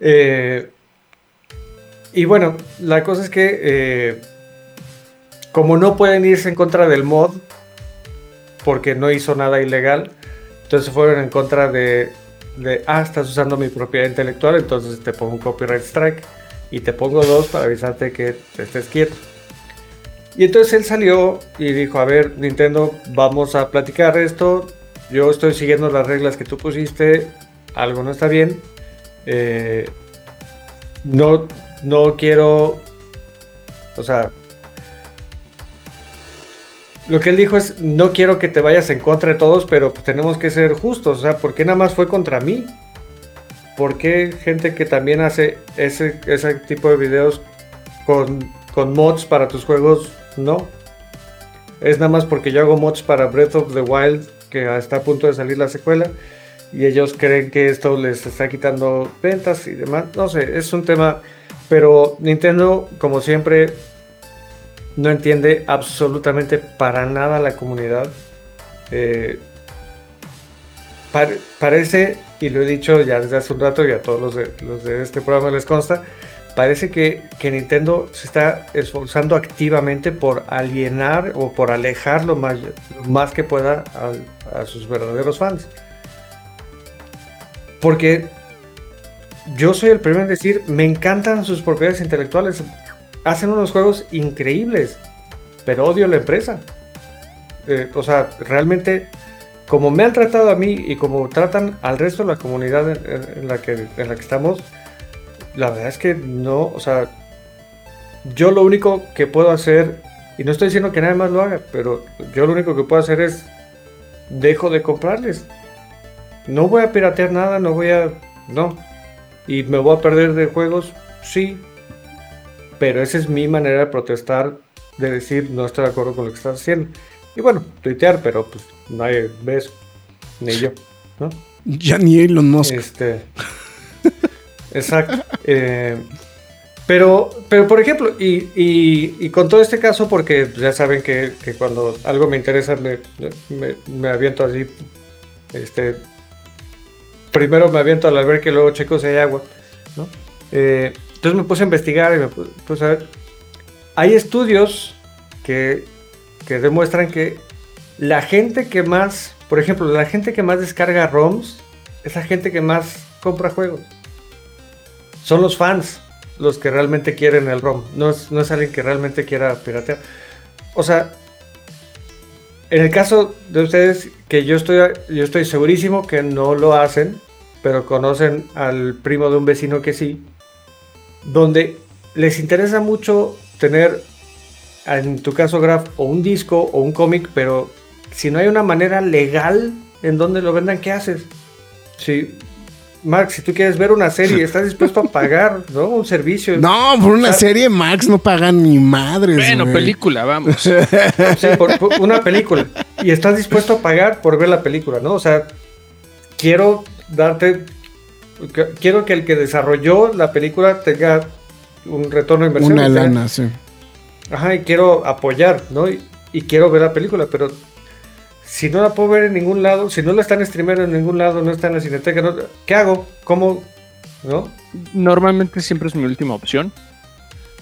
eh, y bueno, la cosa es que eh, como no pueden irse en contra del mod, porque no hizo nada ilegal, entonces fueron en contra de, de, ah, estás usando mi propiedad intelectual, entonces te pongo un copyright strike y te pongo dos para avisarte que te estés quieto. Y entonces él salió y dijo, a ver, Nintendo, vamos a platicar esto, yo estoy siguiendo las reglas que tú pusiste, algo no está bien, eh, no, no quiero, o sea, lo que él dijo es, no quiero que te vayas en contra de todos, pero pues tenemos que ser justos, o sea, ¿por qué nada más fue contra mí? ¿Por qué gente que también hace ese, tipo de videos con mods para tus juegos, no? Es nada más porque yo hago mods para Breath of the Wild, que está a punto de salir la secuela, y ellos creen que esto les está quitando ventas y demás. No sé, es un tema, pero Nintendo, como siempre, no entiende absolutamente para nada la comunidad. Eh, par- parece, y lo he dicho ya desde hace un rato y a todos los de este programa les consta, parece que, que Nintendo se está esforzando activamente por alienar o por alejar lo más, más que pueda a sus verdaderos fans. Porque yo soy el primero en decir, me encantan sus propiedades intelectuales. Hacen unos juegos increíbles, pero odio la empresa. Eh, o sea, realmente, como me han tratado a mí y como tratan al resto de la comunidad en la, que, en la que estamos, la verdad es que no, o sea, yo lo único que puedo hacer, y no estoy diciendo que nadie más lo haga, pero yo lo único que puedo hacer es, dejo de comprarles. No voy a piratear nada, no voy a... No. Y me voy a perder de juegos, sí. Pero esa es mi manera de protestar, de decir no estoy de acuerdo con lo que estás haciendo. Y bueno, tuitear, pero pues nadie ve eso, ni yo, ¿no? Ya ni Elon Musk. Este. Exacto. Eh, pero, pero, por ejemplo, y, con todo este caso, porque ya saben que, cuando algo me interesa, me, me- aviento así. Este. Primero me aviento al albergue y luego checo si hay agua. ¿no? Eh, entonces me puse a investigar y me pu- puse a ver. Hay estudios que, que demuestran que la gente que más, por ejemplo, la gente que más descarga ROMs es la gente que más compra juegos. Son los fans los que realmente quieren el ROM. No es, no es alguien que realmente quiera piratear. O sea, en el caso de ustedes, que yo estoy, yo estoy segurísimo que no lo hacen, pero conocen al primo de un vecino que sí, donde les interesa mucho tener, en tu caso, Graf, o un disco o un cómic, pero si no hay una manera legal en donde lo vendan, ¿qué haces? Si, Mark, si tú quieres ver una serie, <laughs> estás dispuesto a pagar, ¿no? Un servicio. No, por una serie Max no pagan ni madres. Bueno, güey. película, vamos. <laughs> Sí, por, por una película. Y estás dispuesto a pagar por ver la película, ¿no? O sea, quiero darte. Quiero que el que desarrolló la película tenga un retorno de inversión. Una lana, sí. Ajá, y quiero apoyar, ¿no? Y, y quiero ver la película, pero si no la puedo ver en ningún lado, si no la están streamando en ningún lado, no está en la cineteca, no- ¿qué hago? ¿Cómo? ¿No? Normalmente siempre es mi última opción.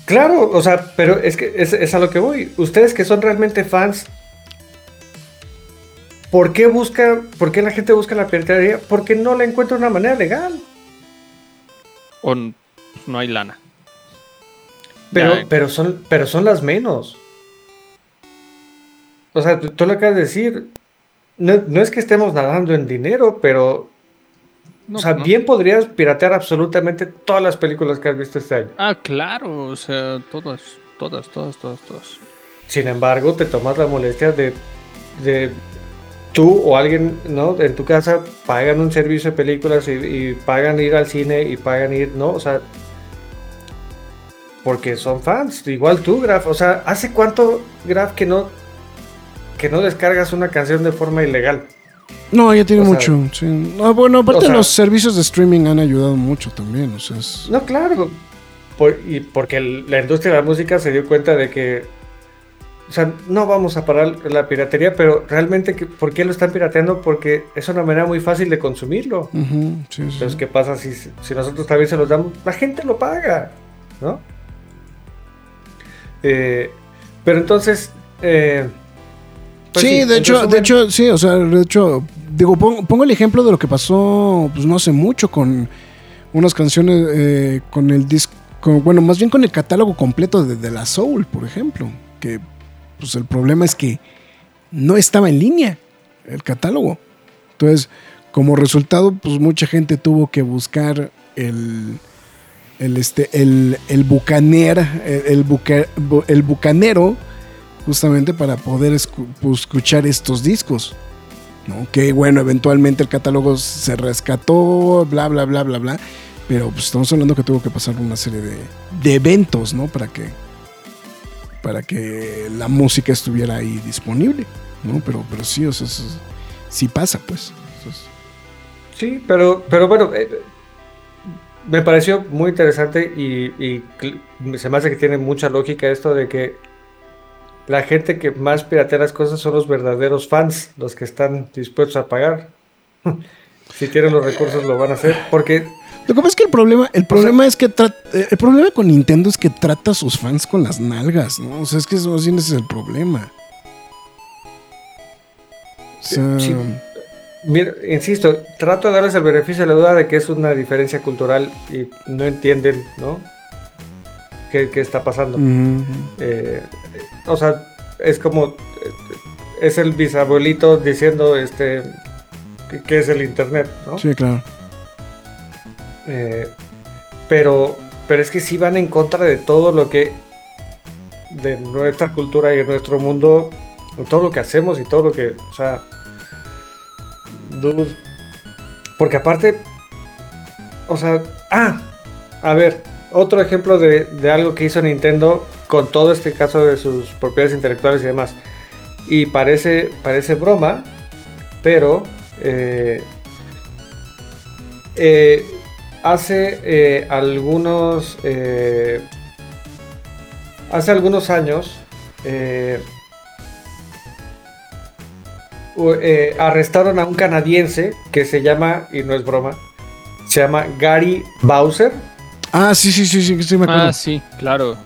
Claro, o sea, pero es que es, es a lo que voy. Ustedes que son realmente fans, ¿por qué busca, por qué la gente busca la piratería? Porque no le encuentra una manera legal. O no hay lana. Pero, Ya. pero son, pero son las menos. O sea, tú, tú lo acabas de decir. No, no es que estemos nadando en dinero, pero. No, o sea, no. bien podrías piratear absolutamente todas las películas que has visto este año. Ah, claro, o sea, todas, todas, todas, todas, todas. Sin embargo, te tomas la molestia de, de tú o alguien, ¿no? En tu casa pagan un servicio de películas y, y pagan ir al cine y pagan ir, ¿no? O sea, porque son fans. Igual tú, Graf. O sea, ¿hace cuánto, Graf, que no, que no descargas una canción de forma ilegal? No, ya tiene O mucho. sí. No, bueno, aparte O sea- los servicios de streaming han ayudado mucho también. O sea, es- No, claro. Por- y porque la industria de la música se dio cuenta de que, o sea, no vamos a parar la piratería, pero realmente, ¿por qué lo están pirateando? Porque es una manera muy fácil de consumirlo. Sí. Entonces, ¿qué pasa si, si nosotros también se los damos? La gente lo paga, ¿no? Eh, pero entonces... eh, pues sí, de hecho, de hecho, sí, o sea, de hecho, digo, pongo, pongo el ejemplo de lo que pasó, pues no hace mucho con unas canciones, eh, con el disco, bueno, más bien con el catálogo completo de, de la Soul, por ejemplo, que pues el problema es que no estaba en línea el catálogo. Entonces, como resultado, pues mucha gente tuvo que buscar el, el, este, el, el bucaner, el, el buca- bu- el bucanero, justamente para poder pues, escuchar estos discos. ¿no? Que bueno, eventualmente el catálogo se rescató, bla, bla, bla, bla, bla. Pero pues estamos hablando que tuvo que pasar una serie de, de eventos, ¿no? Para que, para que la música estuviera ahí disponible, ¿no? Pero, pero sí, o sea, eso es- sí pasa, pues. Sí, pero, pero bueno, eh, me pareció muy interesante y, se me hace que tiene mucha lógica esto de que la gente que más piratea las cosas son los verdaderos fans, los que están dispuestos a pagar. <laughs> Si tienen los recursos lo van a hacer. Porque Lo que pasa es que el problema, el problema es que tra- eh, el problema con Nintendo es que trata a sus fans con las nalgas, ¿no? O sea, es que eso ese es el problema. O sea, Sí. Mira, insisto, trato de darles el beneficio de la duda de que es una diferencia cultural y no entienden, ¿no? ¿Qué, qué está pasando? Eh, o sea, es como. eh, Es el bisabuelito diciendo este. que- ¿Qué es el internet, no? Sí, claro. Eh, pero, pero es que sí van en contra de todo lo que. de nuestra cultura y de nuestro mundo. Todo lo que hacemos y todo lo que. O sea. Porque aparte. O sea. Ah. A ver. Otro ejemplo de, de algo que hizo Nintendo con todo este caso de sus propiedades intelectuales y demás. Y parece, parece broma, pero eh, eh, hace eh, algunos hace algunos años arrestaron a un canadiense que se llama y no es broma se llama Gary Bowser Ah, sí, sí, sí, sí, sí me acuerdo. Ah, sí, claro.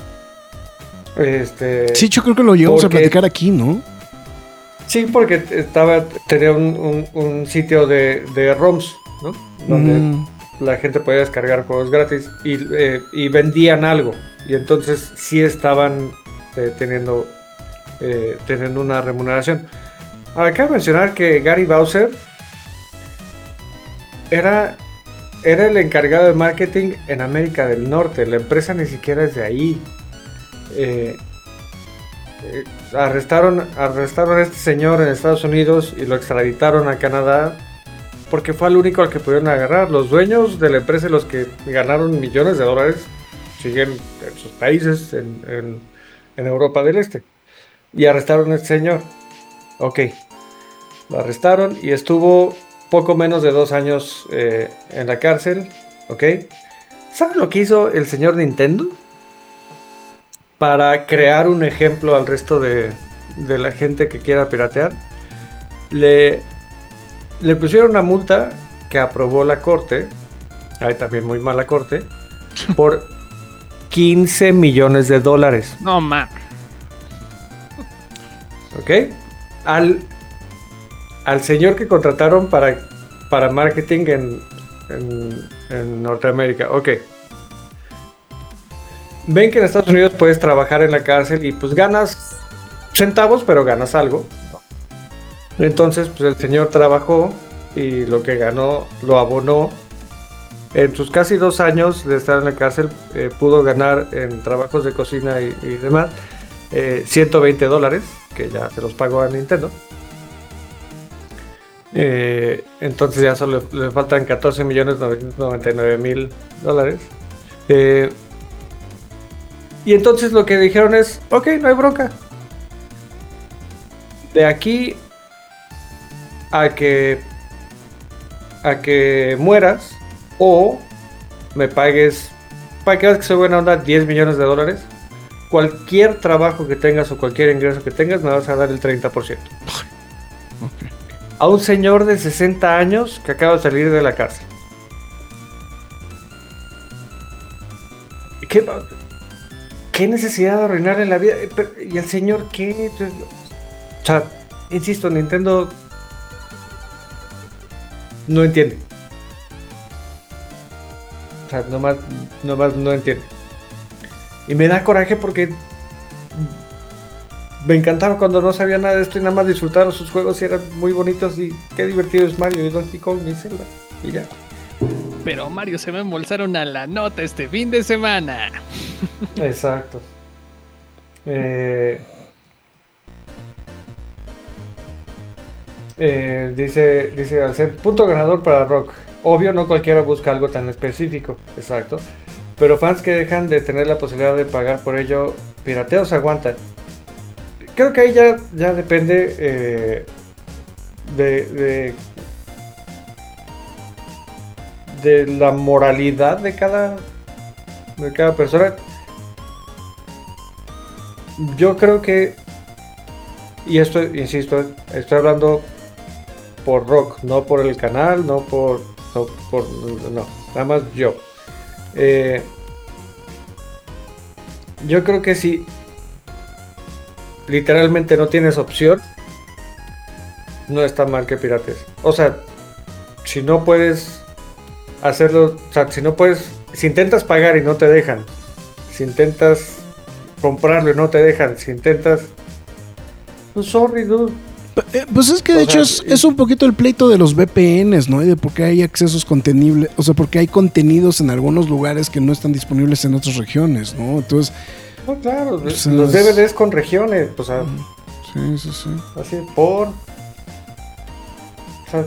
este sí, yo creo que lo llevamos a platicar aquí, ¿no? Sí, porque estaba, tenía un, un- un sitio de, de ROMs, ¿no? Donde Mm. la gente podía descargar juegos gratis y, eh, y vendían algo. Y entonces sí estaban eh, teniendo, eh, teniendo una remuneración. Ahora, cabe mencionar que Gary Bowser era, era el encargado de marketing en América del Norte. La empresa ni siquiera es de ahí. Eh, eh, arrestaron, arrestaron a este señor en Estados Unidos y lo extraditaron a Canadá porque fue el único al que pudieron agarrar. Los dueños de la empresa, los que ganaron millones de dólares, siguen en sus países, en, en- en Europa del Este. Y arrestaron a este señor. Ok. Lo arrestaron y estuvo poco menos de dos años eh, en la cárcel. Ok. ¿Saben lo que hizo el señor Nintendo? Para crear un ejemplo al resto de, de la gente que quiera piratear. Le, le pusieron una multa que aprobó la corte. Hay también muy mala corte. <laughs> Por 15 millones de dólares. No, ma. ¿Ok? Al, al señor que contrataron para, para marketing en, en, en Norteamérica. Ok. Ven que en Estados Unidos puedes trabajar en la cárcel y pues ganas centavos, pero ganas algo. Entonces, pues el señor trabajó y lo que ganó lo abonó. En sus casi dos años de estar en la cárcel, eh, pudo ganar en trabajos de cocina y, demás eh, 120 dólares, que ya se los pagó a Nintendo. Eh, entonces ya solo le, faltan 14 millones 999 mil dólares. Eh, y entonces lo que dijeron es, ok, no hay bronca. De aquí a que a que mueras o me pagues para que veas que soy buena onda 10 millones de dólares cualquier trabajo que tengas o cualquier ingreso que tengas me vas a dar el 30% a un señor de 60 años que acaba de salir de la cárcel ¿Qué, qué necesidad de arruinarle la vida? Eh, ¿Y el señor qué? O sea, insisto, Nintendo no entiende. O sea, nomás, nomás no entiende. Y me da coraje porque me encantaba cuando no sabía nada de esto y nada más disfrutaba sus juegos y eran muy bonitos y qué divertido es Mario y Donkey Kong y Zelda. Y ya. Pero Mario se me embolsaron a la nota este fin de semana. Exacto. Eh, eh, dice, dice punto ganador para Rock. Obvio, no cualquiera busca algo tan específico. Exacto. Pero fans que dejan de tener la posibilidad de pagar por ello, pirateos aguantan. Creo que ahí ya, ya depende eh, de, de, la moralidad de cada, de cada persona. Yo creo que, y esto, insisto, estoy hablando por rock, no por el canal, no por. No, por, no nada más yo. Eh, yo creo que si literalmente no tienes opción, no está mal que pirates. O sea, si no puedes hacerlo, o sea, si no puedes, si intentas pagar y no te dejan, si intentas comprarlo y no te dejan, si intentas, pues sorry, dude. Eh, Pues es que de O hecho sea, es, es un poquito el pleito de los VPNs, ¿no? Y de por qué hay accesos contenibles, o sea, porque hay contenidos en algunos lugares que no están disponibles en otras regiones, ¿no? Entonces, No, claro, Pues los es- DVDs con regiones, o sea, sí, sí, sí. así por. O sea,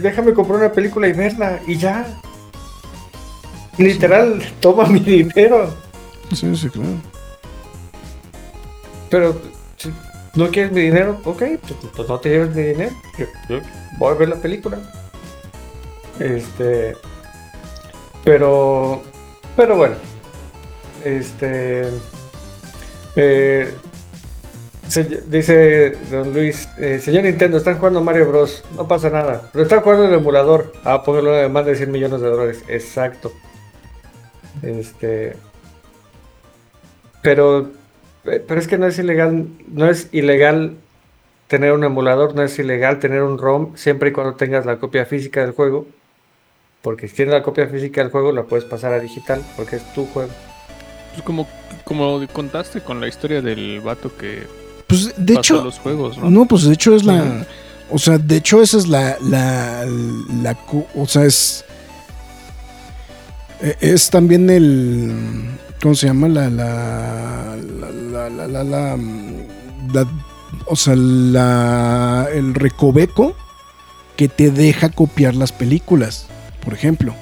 déjame comprar una película y verla y ya. Literal, toma mi dinero. Sí, sí, claro. Pero si no quieres mi dinero, ok, pues, pues no te lleves mi dinero. Yo, yo voy a ver la película. Este. Pero. Pero bueno. Este. eh, dice Don Luis, eh, señor Nintendo, están jugando Mario Bros. No pasa nada. Pero están jugando el emulador. Ah, póngalo de más de 100 millones de dólares. Exacto. Este. Pero eh, Pero es que no es ilegal, no es ilegal tener un emulador, no es ilegal tener un ROM siempre y cuando tengas la copia física del juego. Porque si tienes la copia física del juego, la puedes pasar a digital porque es tu juego. Pues como, como contaste con la historia del vato que Pues de pasó hecho, los juegos, ¿no? no, pues de hecho es la, o sea, de hecho esa es la, la, la, o sea, es, eh, es también el, ¿cómo se llama? La, la, la, la, la, la, la, la- o sea, la, el recoveco que te deja copiar las películas, por ejemplo.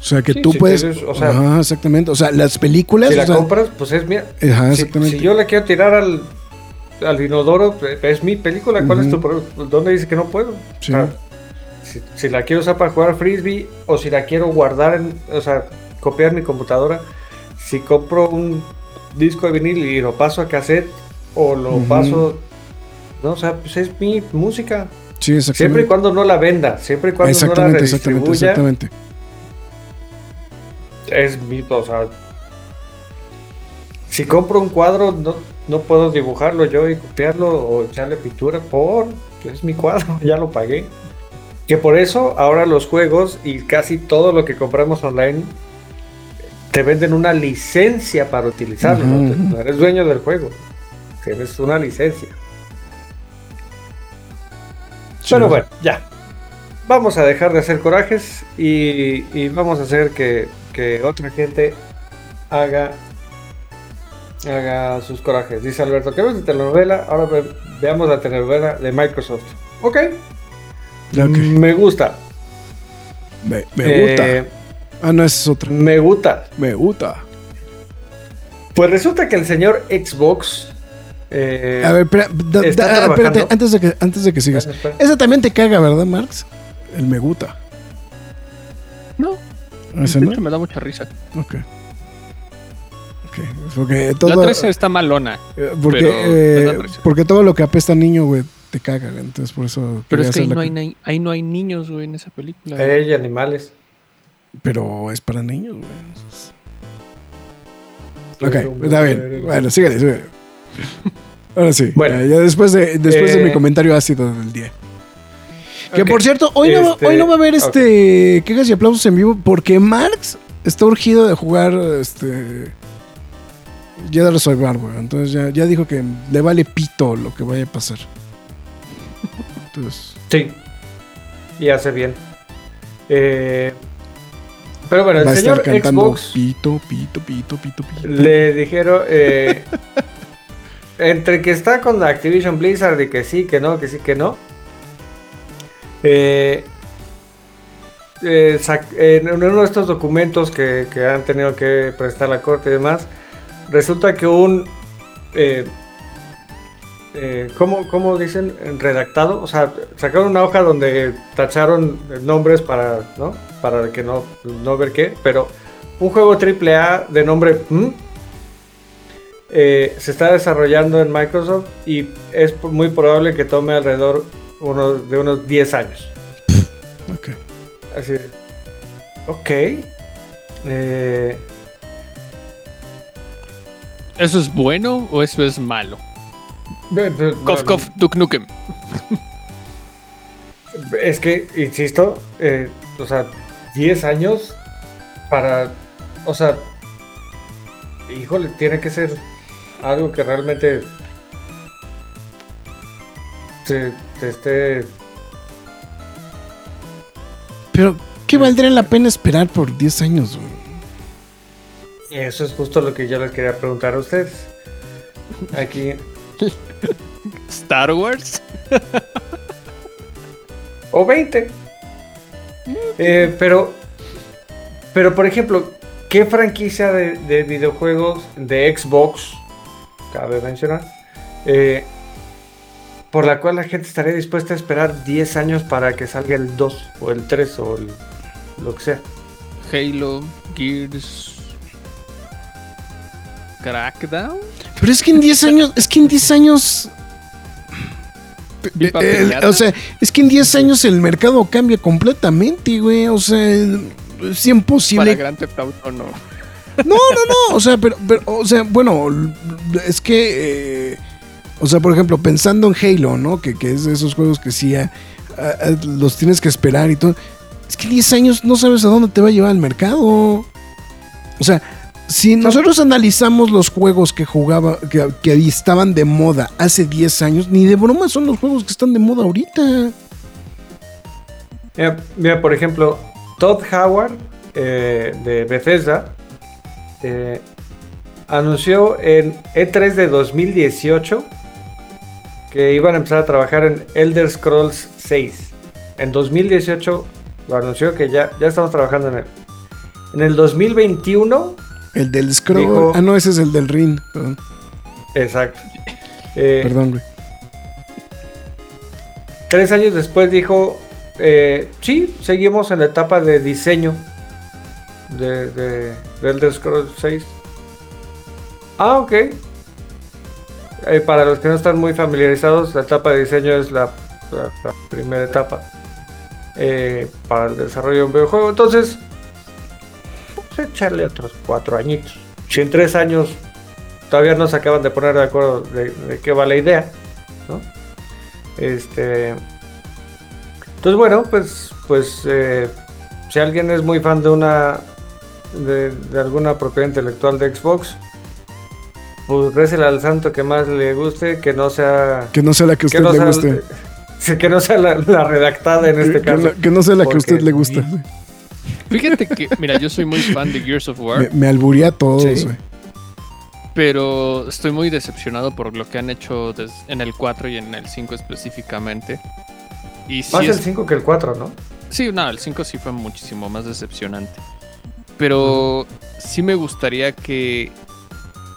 O sea, que Sí, tú si puedes, quieres, o sea, Ajá, exactamente, o sea, las películas, Si o la sea, compras, pues es mía. ajá, exactamente. si yo la quiero tirar al, al inodoro, pues, es mi película. ¿Cuál es tu problema? ¿Dónde dice que no puedo? Sí. O sea, si, si la quiero usar para jugar frisbee o si la quiero guardar, en, o sea, copiar en mi computadora, si compro un disco de vinil y lo paso a cassette o lo paso, no, o sea, pues es mi música. Sí, exactamente. Siempre y cuando no la venda, siempre y cuando no la exactamente, exactamente, redistribuya, exactamente. Es mi, o sea, si compro un cuadro, no, no puedo dibujarlo yo y copiarlo o echarle pintura por, es mi cuadro, <laughs> ya lo pagué. Que por eso ahora los juegos y casi todo lo que compramos online te venden una licencia para utilizarlo, no eres dueño del juego, tienes una licencia. Sí. Pero bueno, ya. Vamos a dejar de hacer corajes y, y vamos a hacer que, que otra gente haga, haga sus corajes. Dice Alberto, ¿qué ves de telenovela? Ahora ve- veamos la telenovela de Microsoft. Ok, Ya, ok. me gusta. Me, me gusta. Eh, Ah, no, esa es otra. me gusta. Me gusta. Pues resulta que el señor Xbox... eh, A ver, espera, da- está da- espérate, antes de que, antes de que sigas. Esa también te caga, ¿verdad, Marx? El me gusta. No, ¿Ese de no? hecho me da mucha risa. Ok. Ok. Porque La todo. 13 está malona. eh, porque, pero eh, porque todo lo que apesta niño, güey, te caga. güey. Entonces, por eso. Pero es que ahí no, la- hay, ni- ahí no hay niños, güey, en esa película. Ella, animales. Pero es para niños, güey. Ok, está bien. Bueno, síguele, síguele. <laughs> Ahora sí. Bueno. ya, ya después de, después de Eh, mi comentario ácido del día. Que por cierto, hoy, no, va- Este, hoy no va a haber este quejas y aplausos en vivo porque Marx está urgido de jugar este Jedi Survivor, güey. Entonces ya, ya dijo que le vale pito lo que vaya a pasar. Entonces, Sí. Y hace bien. Eh, pero bueno, va el estar señor cantando Xbox pito, pito, pito, pito, pito. le dijeron eh, <laughs> entre que está con la Activision Blizzard y que sí, que no, que sí, que no. Eh, eh, en uno de estos documentos que, que han tenido que prestar la corte y demás, resulta que un eh, ¿cómo, cómo dicen? Redactado, o sea, sacaron una hoja donde tacharon nombres para, ¿no? Para que no, no ver qué, pero un juego AAA de nombre ¿hmm? se está desarrollando en Microsoft y es muy probable que tome alrededor uno- de unos 10 años. Ok. Así. Ok. Eh, ¿Eso es bueno o eso es malo? Cof, cof, Duke Nukem. Es que, insisto, eh, o sea, 10 años para, o sea, híjole, tiene que ser algo que realmente esté... Pero, ¿qué valdría la pena esperar por 10 años, güey? Eso es justo lo que yo les quería preguntar a ustedes. Aquí, <laughs> Star Wars. <laughs> o 20. Eh, pero, pero por ejemplo, ¿qué franquicia de, de videojuegos de Xbox, cabe mencionar, eh, por la cual la gente estaría dispuesta a esperar 10 años para que salga el 2 o el 3 o el- lo que sea? Halo, Gears. Crackdown. Pero es que en 10 años, es que en 10 años... Viva el- Piñata. o sea, es que en 10 años el mercado cambia completamente, güey. O sea, es Para imposible. Grand Theft Auto no. No, no, no. O sea, pero, pero, o sea, bueno, es que, eh, o sea, por ejemplo, pensando en Halo, ¿no? Que, que es de esos juegos que sí ah, ah, ah, los tienes que esperar y todo. Es que 10 años no sabes a dónde te va a llevar el mercado. O sea, si nosotros analizamos los juegos que jugaba, que, que estaban de moda hace 10 años, ni de broma son los juegos que están de moda ahorita. Mira, mira, por ejemplo, Todd Howard eh, de Bethesda eh, anunció en E3 de 2018 que iban a empezar a trabajar en Elder Scrolls 6. En 2018 lo anunció que ya, ya estamos trabajando en él. En el 2021, El del Scroll. Dijo- ah, no, ese es el del Ring. Perdón, exacto. Eh, perdón, güey. Tres años después dijo, eh, sí, seguimos en la etapa de diseño de, de, de Elder Scrolls 6. Ah, ok. Eh, para los que no están muy familiarizados, la etapa de diseño es la, primera etapa eh, para el desarrollo de un videojuego. Entonces, pues echarle otros cuatro añitos. Si en tres años todavía no se acaban de poner de acuerdo de, de qué va la idea. Este. Entonces, bueno, pues. Pues. eh, si alguien es muy fan de una. De alguna propiedad intelectual de Xbox. Pues récele al santo que más le guste. Que no sea. Que no sea la que a usted que no le sea, guste. <laughs> que no sea la, la redactada en este que, caso. que no sea la que a usted le gusta. Fíjate que, mira, yo soy muy fan de Gears of War, Me, me alburía a todos, Sí. pero estoy muy decepcionado por lo que han hecho en el 4 y en el 5 específicamente. Y sí Más el es- 5 que el 4, ¿no? Sí, no, el 5 sí fue muchísimo más decepcionante. Pero sí me gustaría que.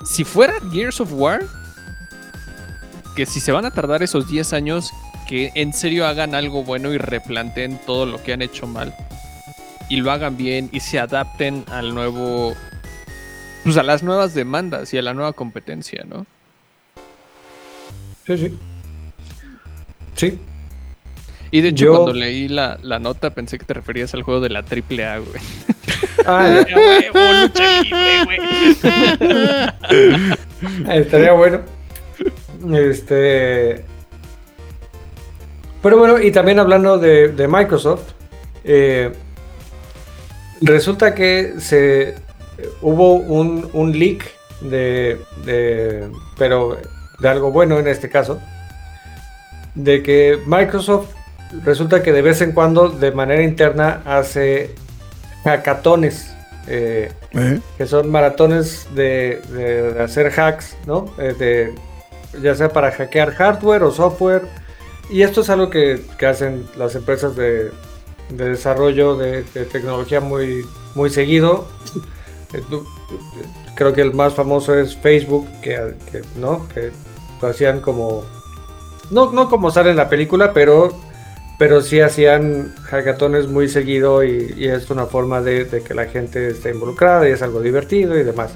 Si fuera Gears of War. Que si se van a tardar esos 10 años. Que en serio hagan algo bueno y replanteen todo lo que han hecho mal. Y lo hagan bien y se adapten al nuevo. Pues a las nuevas demandas y a la nueva competencia, ¿no? Sí, sí. Sí. Y de hecho, Yo- cuando leí la, la nota, pensé que te referías al juego de la AAA, güey. Estaría bueno. Este. Pero bueno, y también hablando de, de Microsoft, eh, resulta que se hubo un, un leak de, de- pero de algo bueno en este caso, de que Microsoft resulta que de vez en cuando de manera interna hace hackatones. eh, ¿Eh? que son maratones de, de hacer hacks, ¿no? Eh, de, ya sea para hackear hardware o software. Y esto es algo que, que hacen las empresas de, de desarrollo de, de tecnología muy, muy seguido. Creo que el más famoso es Facebook, que, que, ¿no? que lo hacían como... No, no como sale en la película, pero, pero sí hacían hackatones muy seguido y, y es una forma de, de que la gente esté involucrada y es algo divertido y demás.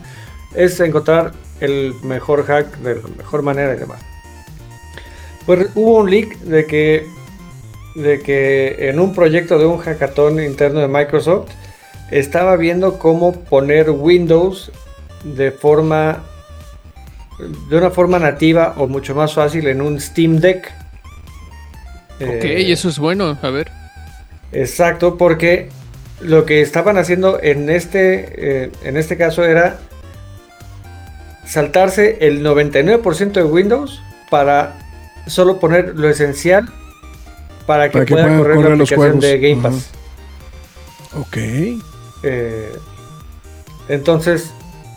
Es encontrar el mejor hack de la mejor manera y demás. Pues hubo un leak de que, de que en un proyecto de un hackathon interno de Microsoft estaba viendo cómo poner Windows de forma de una forma nativa o mucho más fácil en un Steam Deck. Ok, Eh, eso es bueno. A ver. Exacto, porque lo que estaban haciendo en este, eh, en este caso era saltarse el 99% de Windows para solo poner lo esencial para que, Para que pueda puedan correr, correr la aplicación de Game. Pass. Ok. Eh, entonces,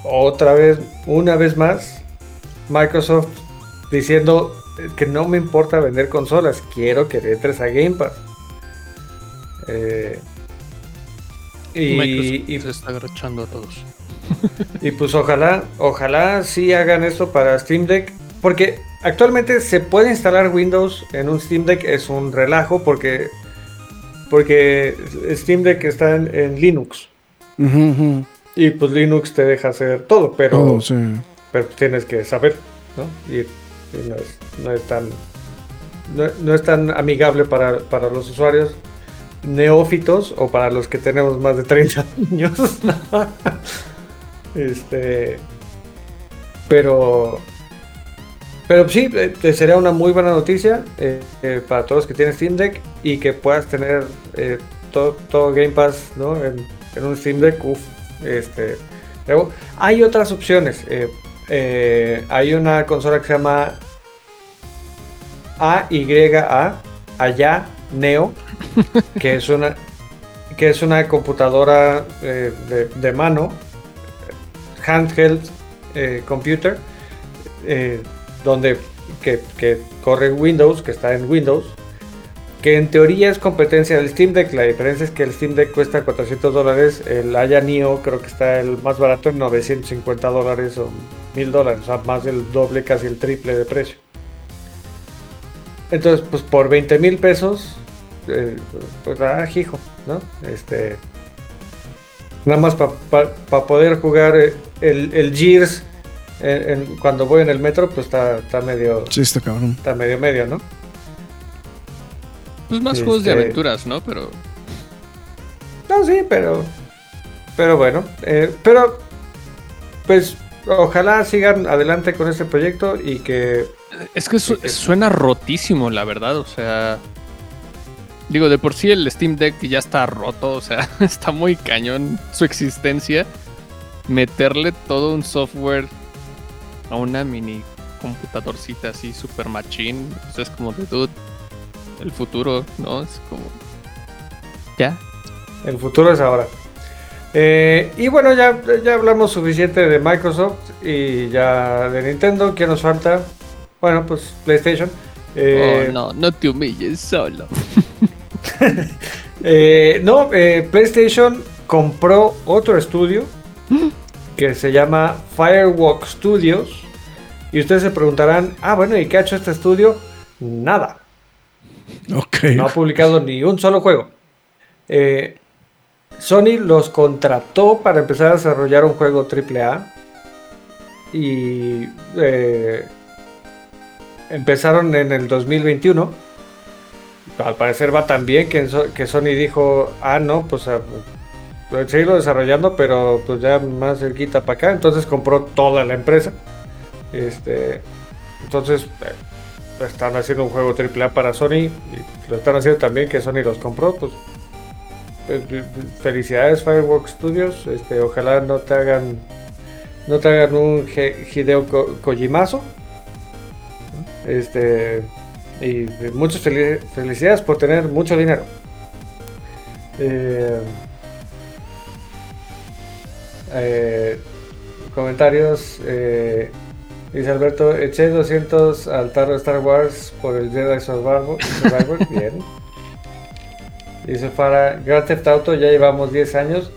otra vez, una vez más, Microsoft diciendo que no me importa vender consolas, quiero que entres a Game Pass. Eh, y, se está agachando a todos. <laughs> y pues ojalá, ojalá sí hagan esto para Steam Deck, porque actualmente se puede instalar Windows en un Steam Deck, es un relajo porque, porque Steam Deck está en- en Linux. Y pues Linux te deja hacer todo, pero, sí. pero tienes que saber, ¿no? Y, no, es, no es tan no, no es tan amigable para, para los usuarios neófitos o para los que tenemos más de 30 <laughs> años. este pero pero sí, eh, te sería una muy buena noticia eh, eh, para todos los que tienen Steam Deck y que puedas tener todo, todo Game Pass en, en un Steam Deck. Uf, este, hay otras opciones. Eh, hay una consola que se llama AYA, allá Neo, que es una que es una computadora eh, de, mano, handheld eh, computer, donde que, que corre Windows, que está en Windows, que en teoría es competencia del Steam Deck. La diferencia es que el Steam Deck cuesta 400 dólares, el Aya Neo creo que está el más barato en 950 dólares o 1000 dólares, o sea, más del doble, casi el triple de precio. Entonces, pues por 20 mil pesos, eh, pues ah, hijo, ¿no? Este. Nada más para poder jugar eh, el, el Gears en- en- cuando voy en el metro, pues está, está medio. Sí, está cabrón. Está medio medio, ¿no? Pues más juegos de Este- aventuras, ¿no? Pero No, sí, pero. Pero bueno. eh, pero. Pues. Ojalá sigan adelante con este proyecto y que. es que su- suena rotísimo, la verdad. O sea, digo, de por sí el Steam Deck ya está roto. O sea, <laughs> está muy cañón su existencia. Meterle todo un software a una mini computadorcita así, super machine. Pues es como de dude. El futuro, ¿no? Es como. Ya. El futuro es ahora. Eh, y bueno, ya, ya hablamos suficiente de Microsoft y ya de Nintendo. ¿Qué nos falta? Bueno, pues PlayStation. Eh, oh, no, no te humilles solo. <laughs> Eh, no, eh, PlayStation compró otro estudio que se llama Firewalk Studios. Y ustedes se preguntarán, ah, bueno, ¿y qué ha hecho este estudio? Nada. Ok. No ha publicado ni un solo juego. Eh, Sony los contrató para empezar a desarrollar un juego AAA. Y eh, empezaron en el 2021. Al parecer va tan bien que, So- que Sony dijo, ah, no, pues a, seguirlo desarrollando, pero pues ya más cerquita para acá. Entonces compró toda la empresa. Este, entonces eh, están haciendo un juego AAA para Sony y lo están haciendo también que Sony los compró. Pues felicidades Firework Studios. Este, ojalá no te hagan no te hagan un Hideo Ko- Kojimazo. Este y eh, muchas fel- felicidades por tener mucho dinero. Eh, eh, comentarios. eh, dice Alberto, eché 200 al tarro Star Wars por el Jedi Survivor. Survivor, <laughs> Bien. Dice Farah, Grand Theft Auto ya llevamos 10 años,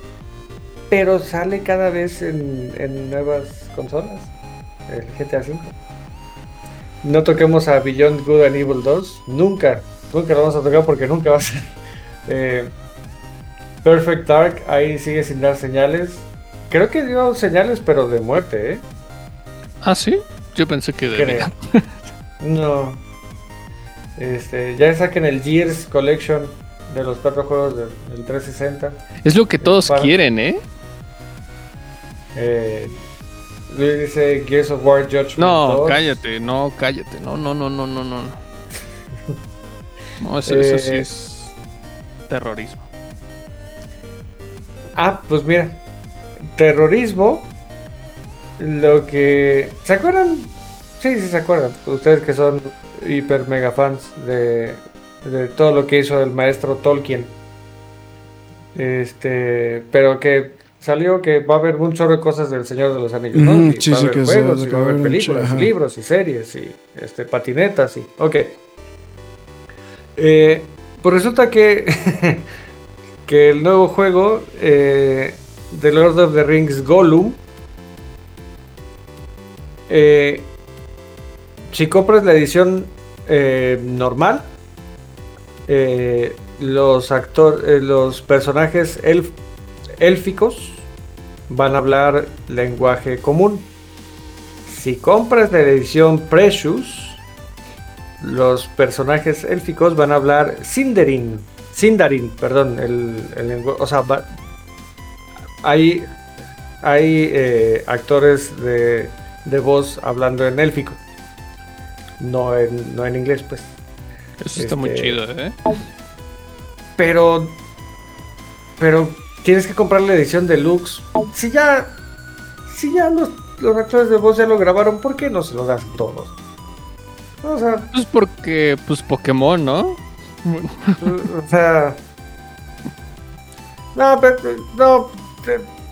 pero sale cada vez en, en nuevas consolas. El GTA V. No toquemos a Beyond Good and Evil 2. Nunca, nunca lo vamos a tocar porque nunca va a ser. <laughs> Eh, Perfect Dark, ahí sigue sin dar señales. Creo que dio señales, pero de muerte, ¿eh? Ah, sí. Yo pensé que creo. debía. <laughs> No. Este, ya saquen el Gears Collection de los cuatro juegos del, del 360. Es lo que todos Para- quieren, ¿eh? Eh, Luis dice Gears of War Judgment No, 2. cállate, no, cállate. No, no, no, no, no, no. <laughs> No, eso, eso sí Eh, es terrorismo. Ah, pues mira. Terrorismo. Lo que. ¿Se acuerdan? Sí, sí, se acuerdan. Ustedes que son hiper mega fans de, de todo lo que hizo el maestro Tolkien. Este. Pero que salió que va a haber un chorro de cosas del Señor de los Anillos, ¿no? Ujú, Y sí, va a haber juegos, y va a haber películas, y libros y series y este, patinetas y. Ok. Eh, pues resulta que. <laughs> que el nuevo juego eh, de Lord of the Rings Gollum. eh, si compras la edición eh, normal, eh, los actor, eh, los personajes élficos van a hablar lenguaje común. Si compras la edición Precious, los personajes élficos van a hablar Sindarin. Sindarin, perdón, el, el lengua- o sea, hay, hay eh, actores de, de voz hablando en élfico, no en, no en inglés, pues. Eso está muy este- chido, ¿eh? Pero, pero tienes que comprar la edición deluxe. Si ya, si ya los, los actores de voz ya lo grabaron, ¿por qué no se lo das todos? O sea, Pues porque, pues Pokémon, ¿no? o sea. No, pero, no,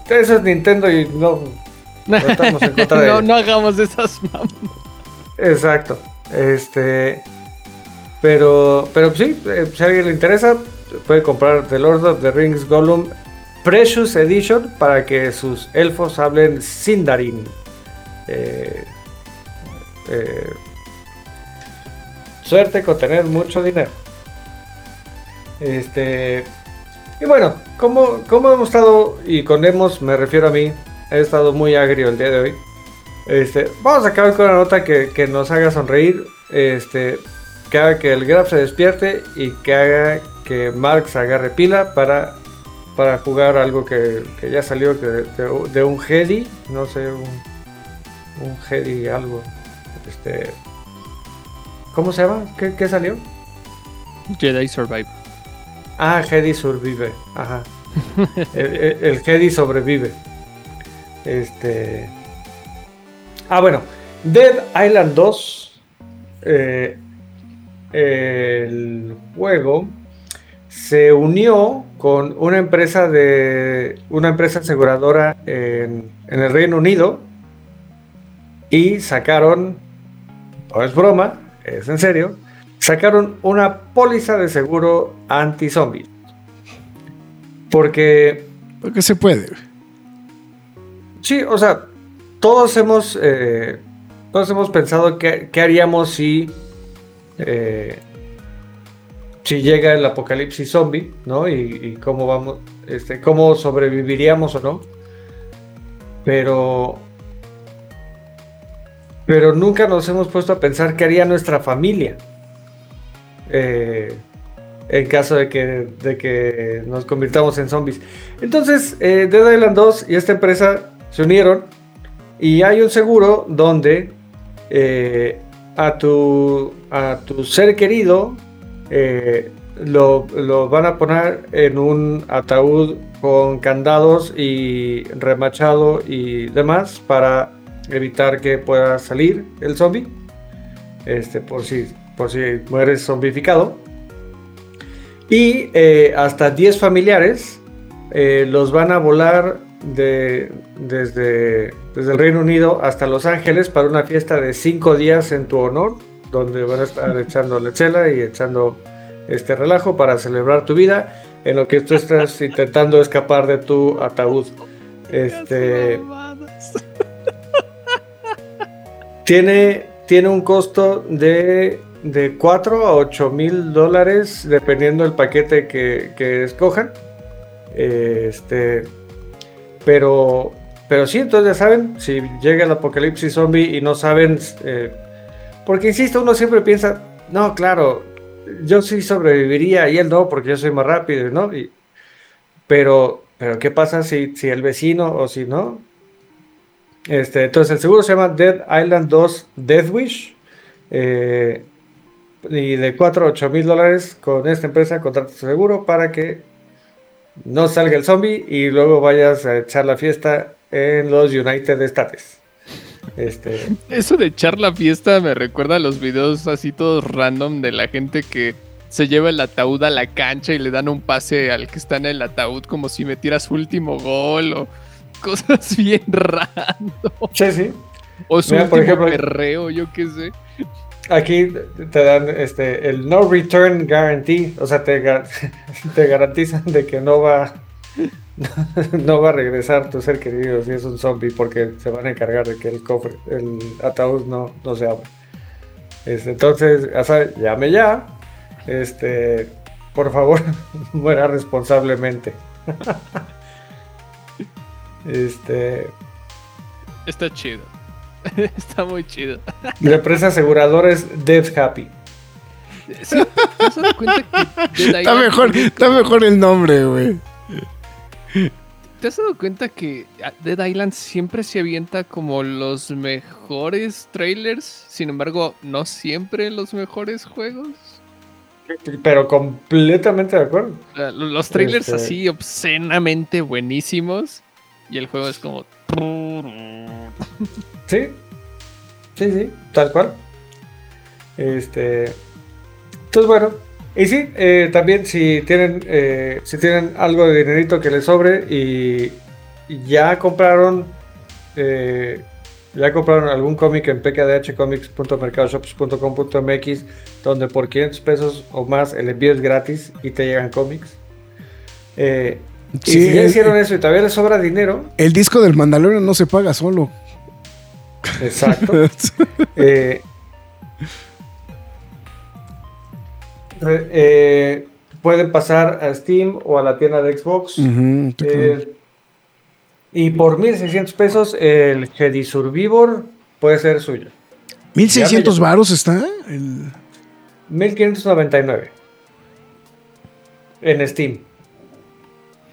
eso es Nintendo y no. No estamos en contra <laughs> de no, no hagamos esas mam- Exacto. Este. Pero, pero sí, eh, si a alguien le interesa, puede comprar The Lord of the Rings Gollum Precious Edition para que sus elfos hablen Sindarin. Eh, eh, suerte con tener mucho dinero. Este. Y bueno, como, como hemos estado, y con hemos me refiero a mí, he estado muy agrio el día de hoy. Este, vamos a acabar con una nota que, que nos haga sonreír, este, que haga que el Graf se despierte y que haga que Marx agarre pila para, para jugar algo que, que ya salió de, de- de un Jedi, no sé, un, un Jedi algo. Este, ¿Cómo se llama? ¿Qué, qué salió? Jedi Survive. Ah, Jedi sobrevive. Ajá. <laughs> el, el- el Jedi sobrevive. Este. Ah, bueno. Dead Island 2. eh, el juego se unió con una empresa de. una empresa aseguradora en, en el Reino Unido. Y sacaron. No es broma, es en serio sacaron una póliza de seguro anti-zombie. Porque, Porque se puede. sí, o sea, todos hemos, eh, todos hemos pensado qué haríamos si, eh, si llega el apocalipsis zombie, ¿no? Y, cómo vamos, este, cómo sobreviviríamos o no. Pero, pero nunca nos hemos puesto a pensar qué haría nuestra familia. eh, en caso de que, de que nos convirtamos en zombies. Entonces, eh, Dead Island 2 y esta empresa se unieron y hay un seguro donde a, tu, a tu ser querido eh, lo, van a poner en un ataúd con candados y remachado y demás para evitar que pueda salir el zombie. Este, por si, por si mueres zombificado. Y eh, hasta 10 familiares eh, los van a volar de, desde, desde el Reino Unido hasta Los Ángeles para una fiesta de 5 días en tu honor, donde van a estar <laughs> echando lechela y echando este relajo para celebrar tu vida, en lo que tú estás intentando escapar de tu ataúd. Este <laughs> tiene, tiene un costo de, de 4 a 8 mil dólares, dependiendo del paquete que, que escojan. Este, pero, pero sí, entonces ya saben, si llega el apocalipsis zombie y no saben, eh, porque insisto, uno siempre piensa, no, claro, yo sí sobreviviría y él no, porque yo soy más rápido, ¿no? Y, pero, pero ¿qué pasa si, si el vecino o si no? Este, entonces el seguro se llama Dead Island 2 Death Wish. eh, y de 4 a 8 mil dólares con esta empresa contrata tu seguro para que no salga el zombie y luego vayas a echar la fiesta en los United States. Este, Eso de echar la fiesta me recuerda a los videos así todos random de la gente que se lleva el ataúd a la cancha y le dan un pase al que está en el ataúd como si metiera su último gol o <laughs> cosas bien random. sí, sí. O su Mira, por último ejemplo- perreo, yo qué sé. Aquí te dan este el no return guarantee, o sea, te, <laughs> te garantizan de que no va <laughs> no va a regresar tu ser querido si es un zombie porque se van a encargar de que el cofre, el ataúd no, no se abra. Este, entonces, ya sabes, llame ya. Este, por favor, <laughs> muera responsablemente. Este, Está chido. <laughs> Está muy chido. la empresa aseguradora es Death Happy. Sí, ¿te has dado cuenta que Dead Está Island mejor, está el nombre, güey. ¿Te has dado cuenta que Dead Island siempre se avienta como los mejores trailers? Sin embargo, no siempre los mejores juegos. Pero completamente de acuerdo. Los trailers Este- así obscenamente buenísimos. Y el juego es como. Sí, sí, sí, tal cual. Este, entonces bueno, y sí, eh, también si tienen, eh, si tienen algo de dinerito que les sobre y ya compraron, eh, ya compraron algún cómic en pkdhcomics.mercadoshops.com.mx donde por 500 pesos o más el envío es gratis y te llegan cómics. Eh, y si ya hicieron eso y todavía les sobra dinero, El disco del Mandalorian no se paga solo. exacto. <laughs> Eh, re- eh, pueden pasar a Steam o a la tienda de Xbox. Eh, y por 1600 pesos el Jedi Survivor puede ser suyo. 1600 ya me- varos está. El... 1599 en Steam.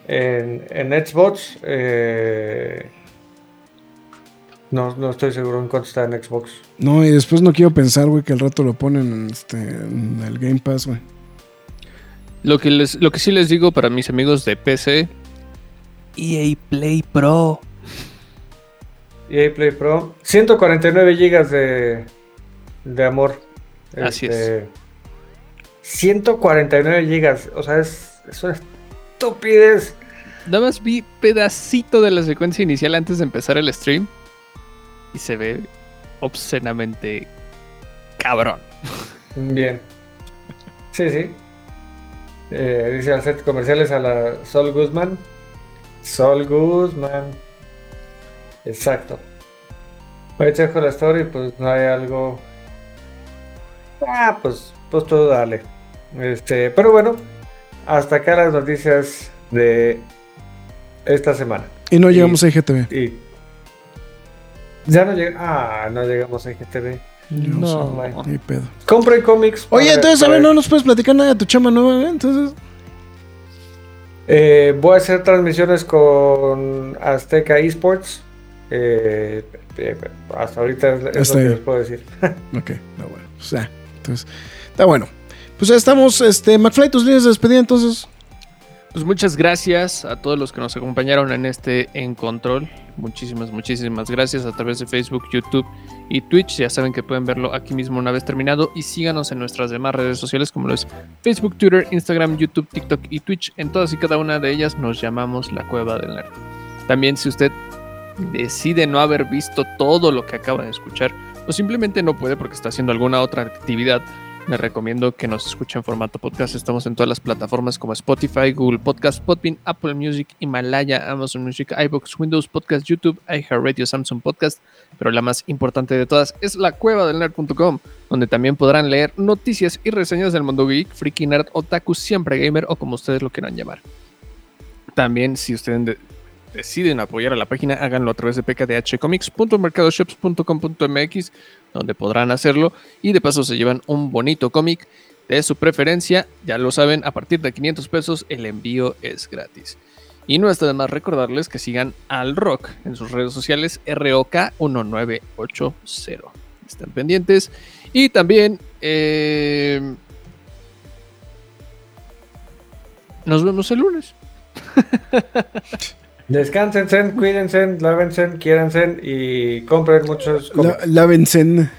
En, en Xbox, eh, no, no estoy seguro en cuánto está en Xbox. No, y después no quiero pensar, güey, que al rato lo ponen en, este, en el Game Pass, güey. Lo que, les, lo que sí les digo para mis amigos de PC. EA Play Pro. EA Play Pro. 149 gigas de, de amor. Así Este, 149 gigas. O sea, es, es una estupidez. Nada más vi pedacito de la secuencia inicial antes de empezar el stream. Y se ve obscenamente cabrón. Bien. Sí, sí. Eh, dice hacer comerciales a la Sol Guzmán. Sol Guzmán. Exacto. Voy a echar con la story, pues no hay algo. Ah, pues, pues todo dale. Este, pero bueno, hasta acá las noticias de esta semana. Y no Y- llegamos a IGTV. Y ya no llega. Ah, no llegamos a IGTV. No. bueno. Ni pedo. Compren cómics. Oye, para- entonces, a ver, no nos puedes platicar nada de tu chama nueva, ¿eh? Entonces, Eh, voy a hacer transmisiones con Azteca Esports. Eh, eh, hasta ahorita es, Hasta lo que ahí. les puedo decir. <laughs> ok, está bueno. O sea, entonces, está bueno. Pues ya estamos, este, McFly, tus líneas de despedida, entonces. Pues muchas gracias a todos los que nos acompañaron en este En Control. Muchísimas, muchísimas gracias a través de Facebook, YouTube y Twitch. Ya saben que pueden verlo aquí mismo una vez terminado. Y síganos en nuestras demás redes sociales como lo es Facebook, Twitter, Instagram, YouTube, TikTok y Twitch. En todas y cada una de ellas nos llamamos La Cueva del Nerd. También si usted decide no haber visto todo lo que acaba de escuchar o simplemente no puede porque está haciendo alguna otra actividad, les recomiendo que nos escuchen en formato podcast. Estamos en todas las plataformas como Spotify, Google Podcast, Podbean, Apple Music, Himalaya, Amazon Music, iBox, Windows Podcast, YouTube, iHeartRadio, Samsung Podcast. Pero la más importante de todas es la cueva del nerd.com, donde también podrán leer noticias y reseñas del mundo geek, freaky nerd, otaku, siempre gamer o como ustedes lo quieran llamar. También, si ustedes, de- deciden apoyar a la página, háganlo a través de pkdhcomics.mercadoshops.com.mx, donde podrán hacerlo y de paso se llevan un bonito cómic de su preferencia. Ya lo saben, a partir de 500 pesos el envío es gratis. Y no está de más recordarles que sigan al Rock en sus redes sociales ROK1980. Están pendientes. Y también eh, nos vemos el lunes. <laughs> Descansen, cuídense, lávense, quiéranse y compren muchos La, lávense.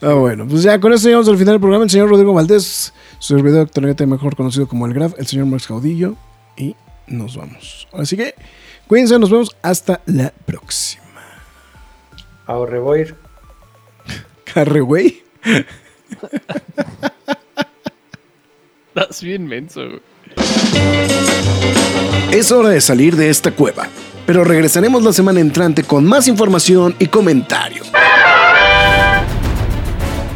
Ah, bueno, pues ya con eso llegamos al final del programa. El señor Rodrigo Valdés, su servidor actualmente mejor conocido como el Graf, el señor Max Caudillo, y nos vamos. Así que cuídense, nos vemos hasta la próxima. Ahorre voy. Carre, güey. Estás bien menso, güey. Es hora de salir de esta cueva, pero regresaremos la semana entrante con más información y comentarios.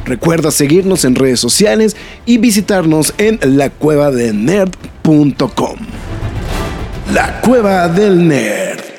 Recuerda seguirnos en redes sociales y visitarnos en lacuevadelnerd.com. La Cueva del Nerd.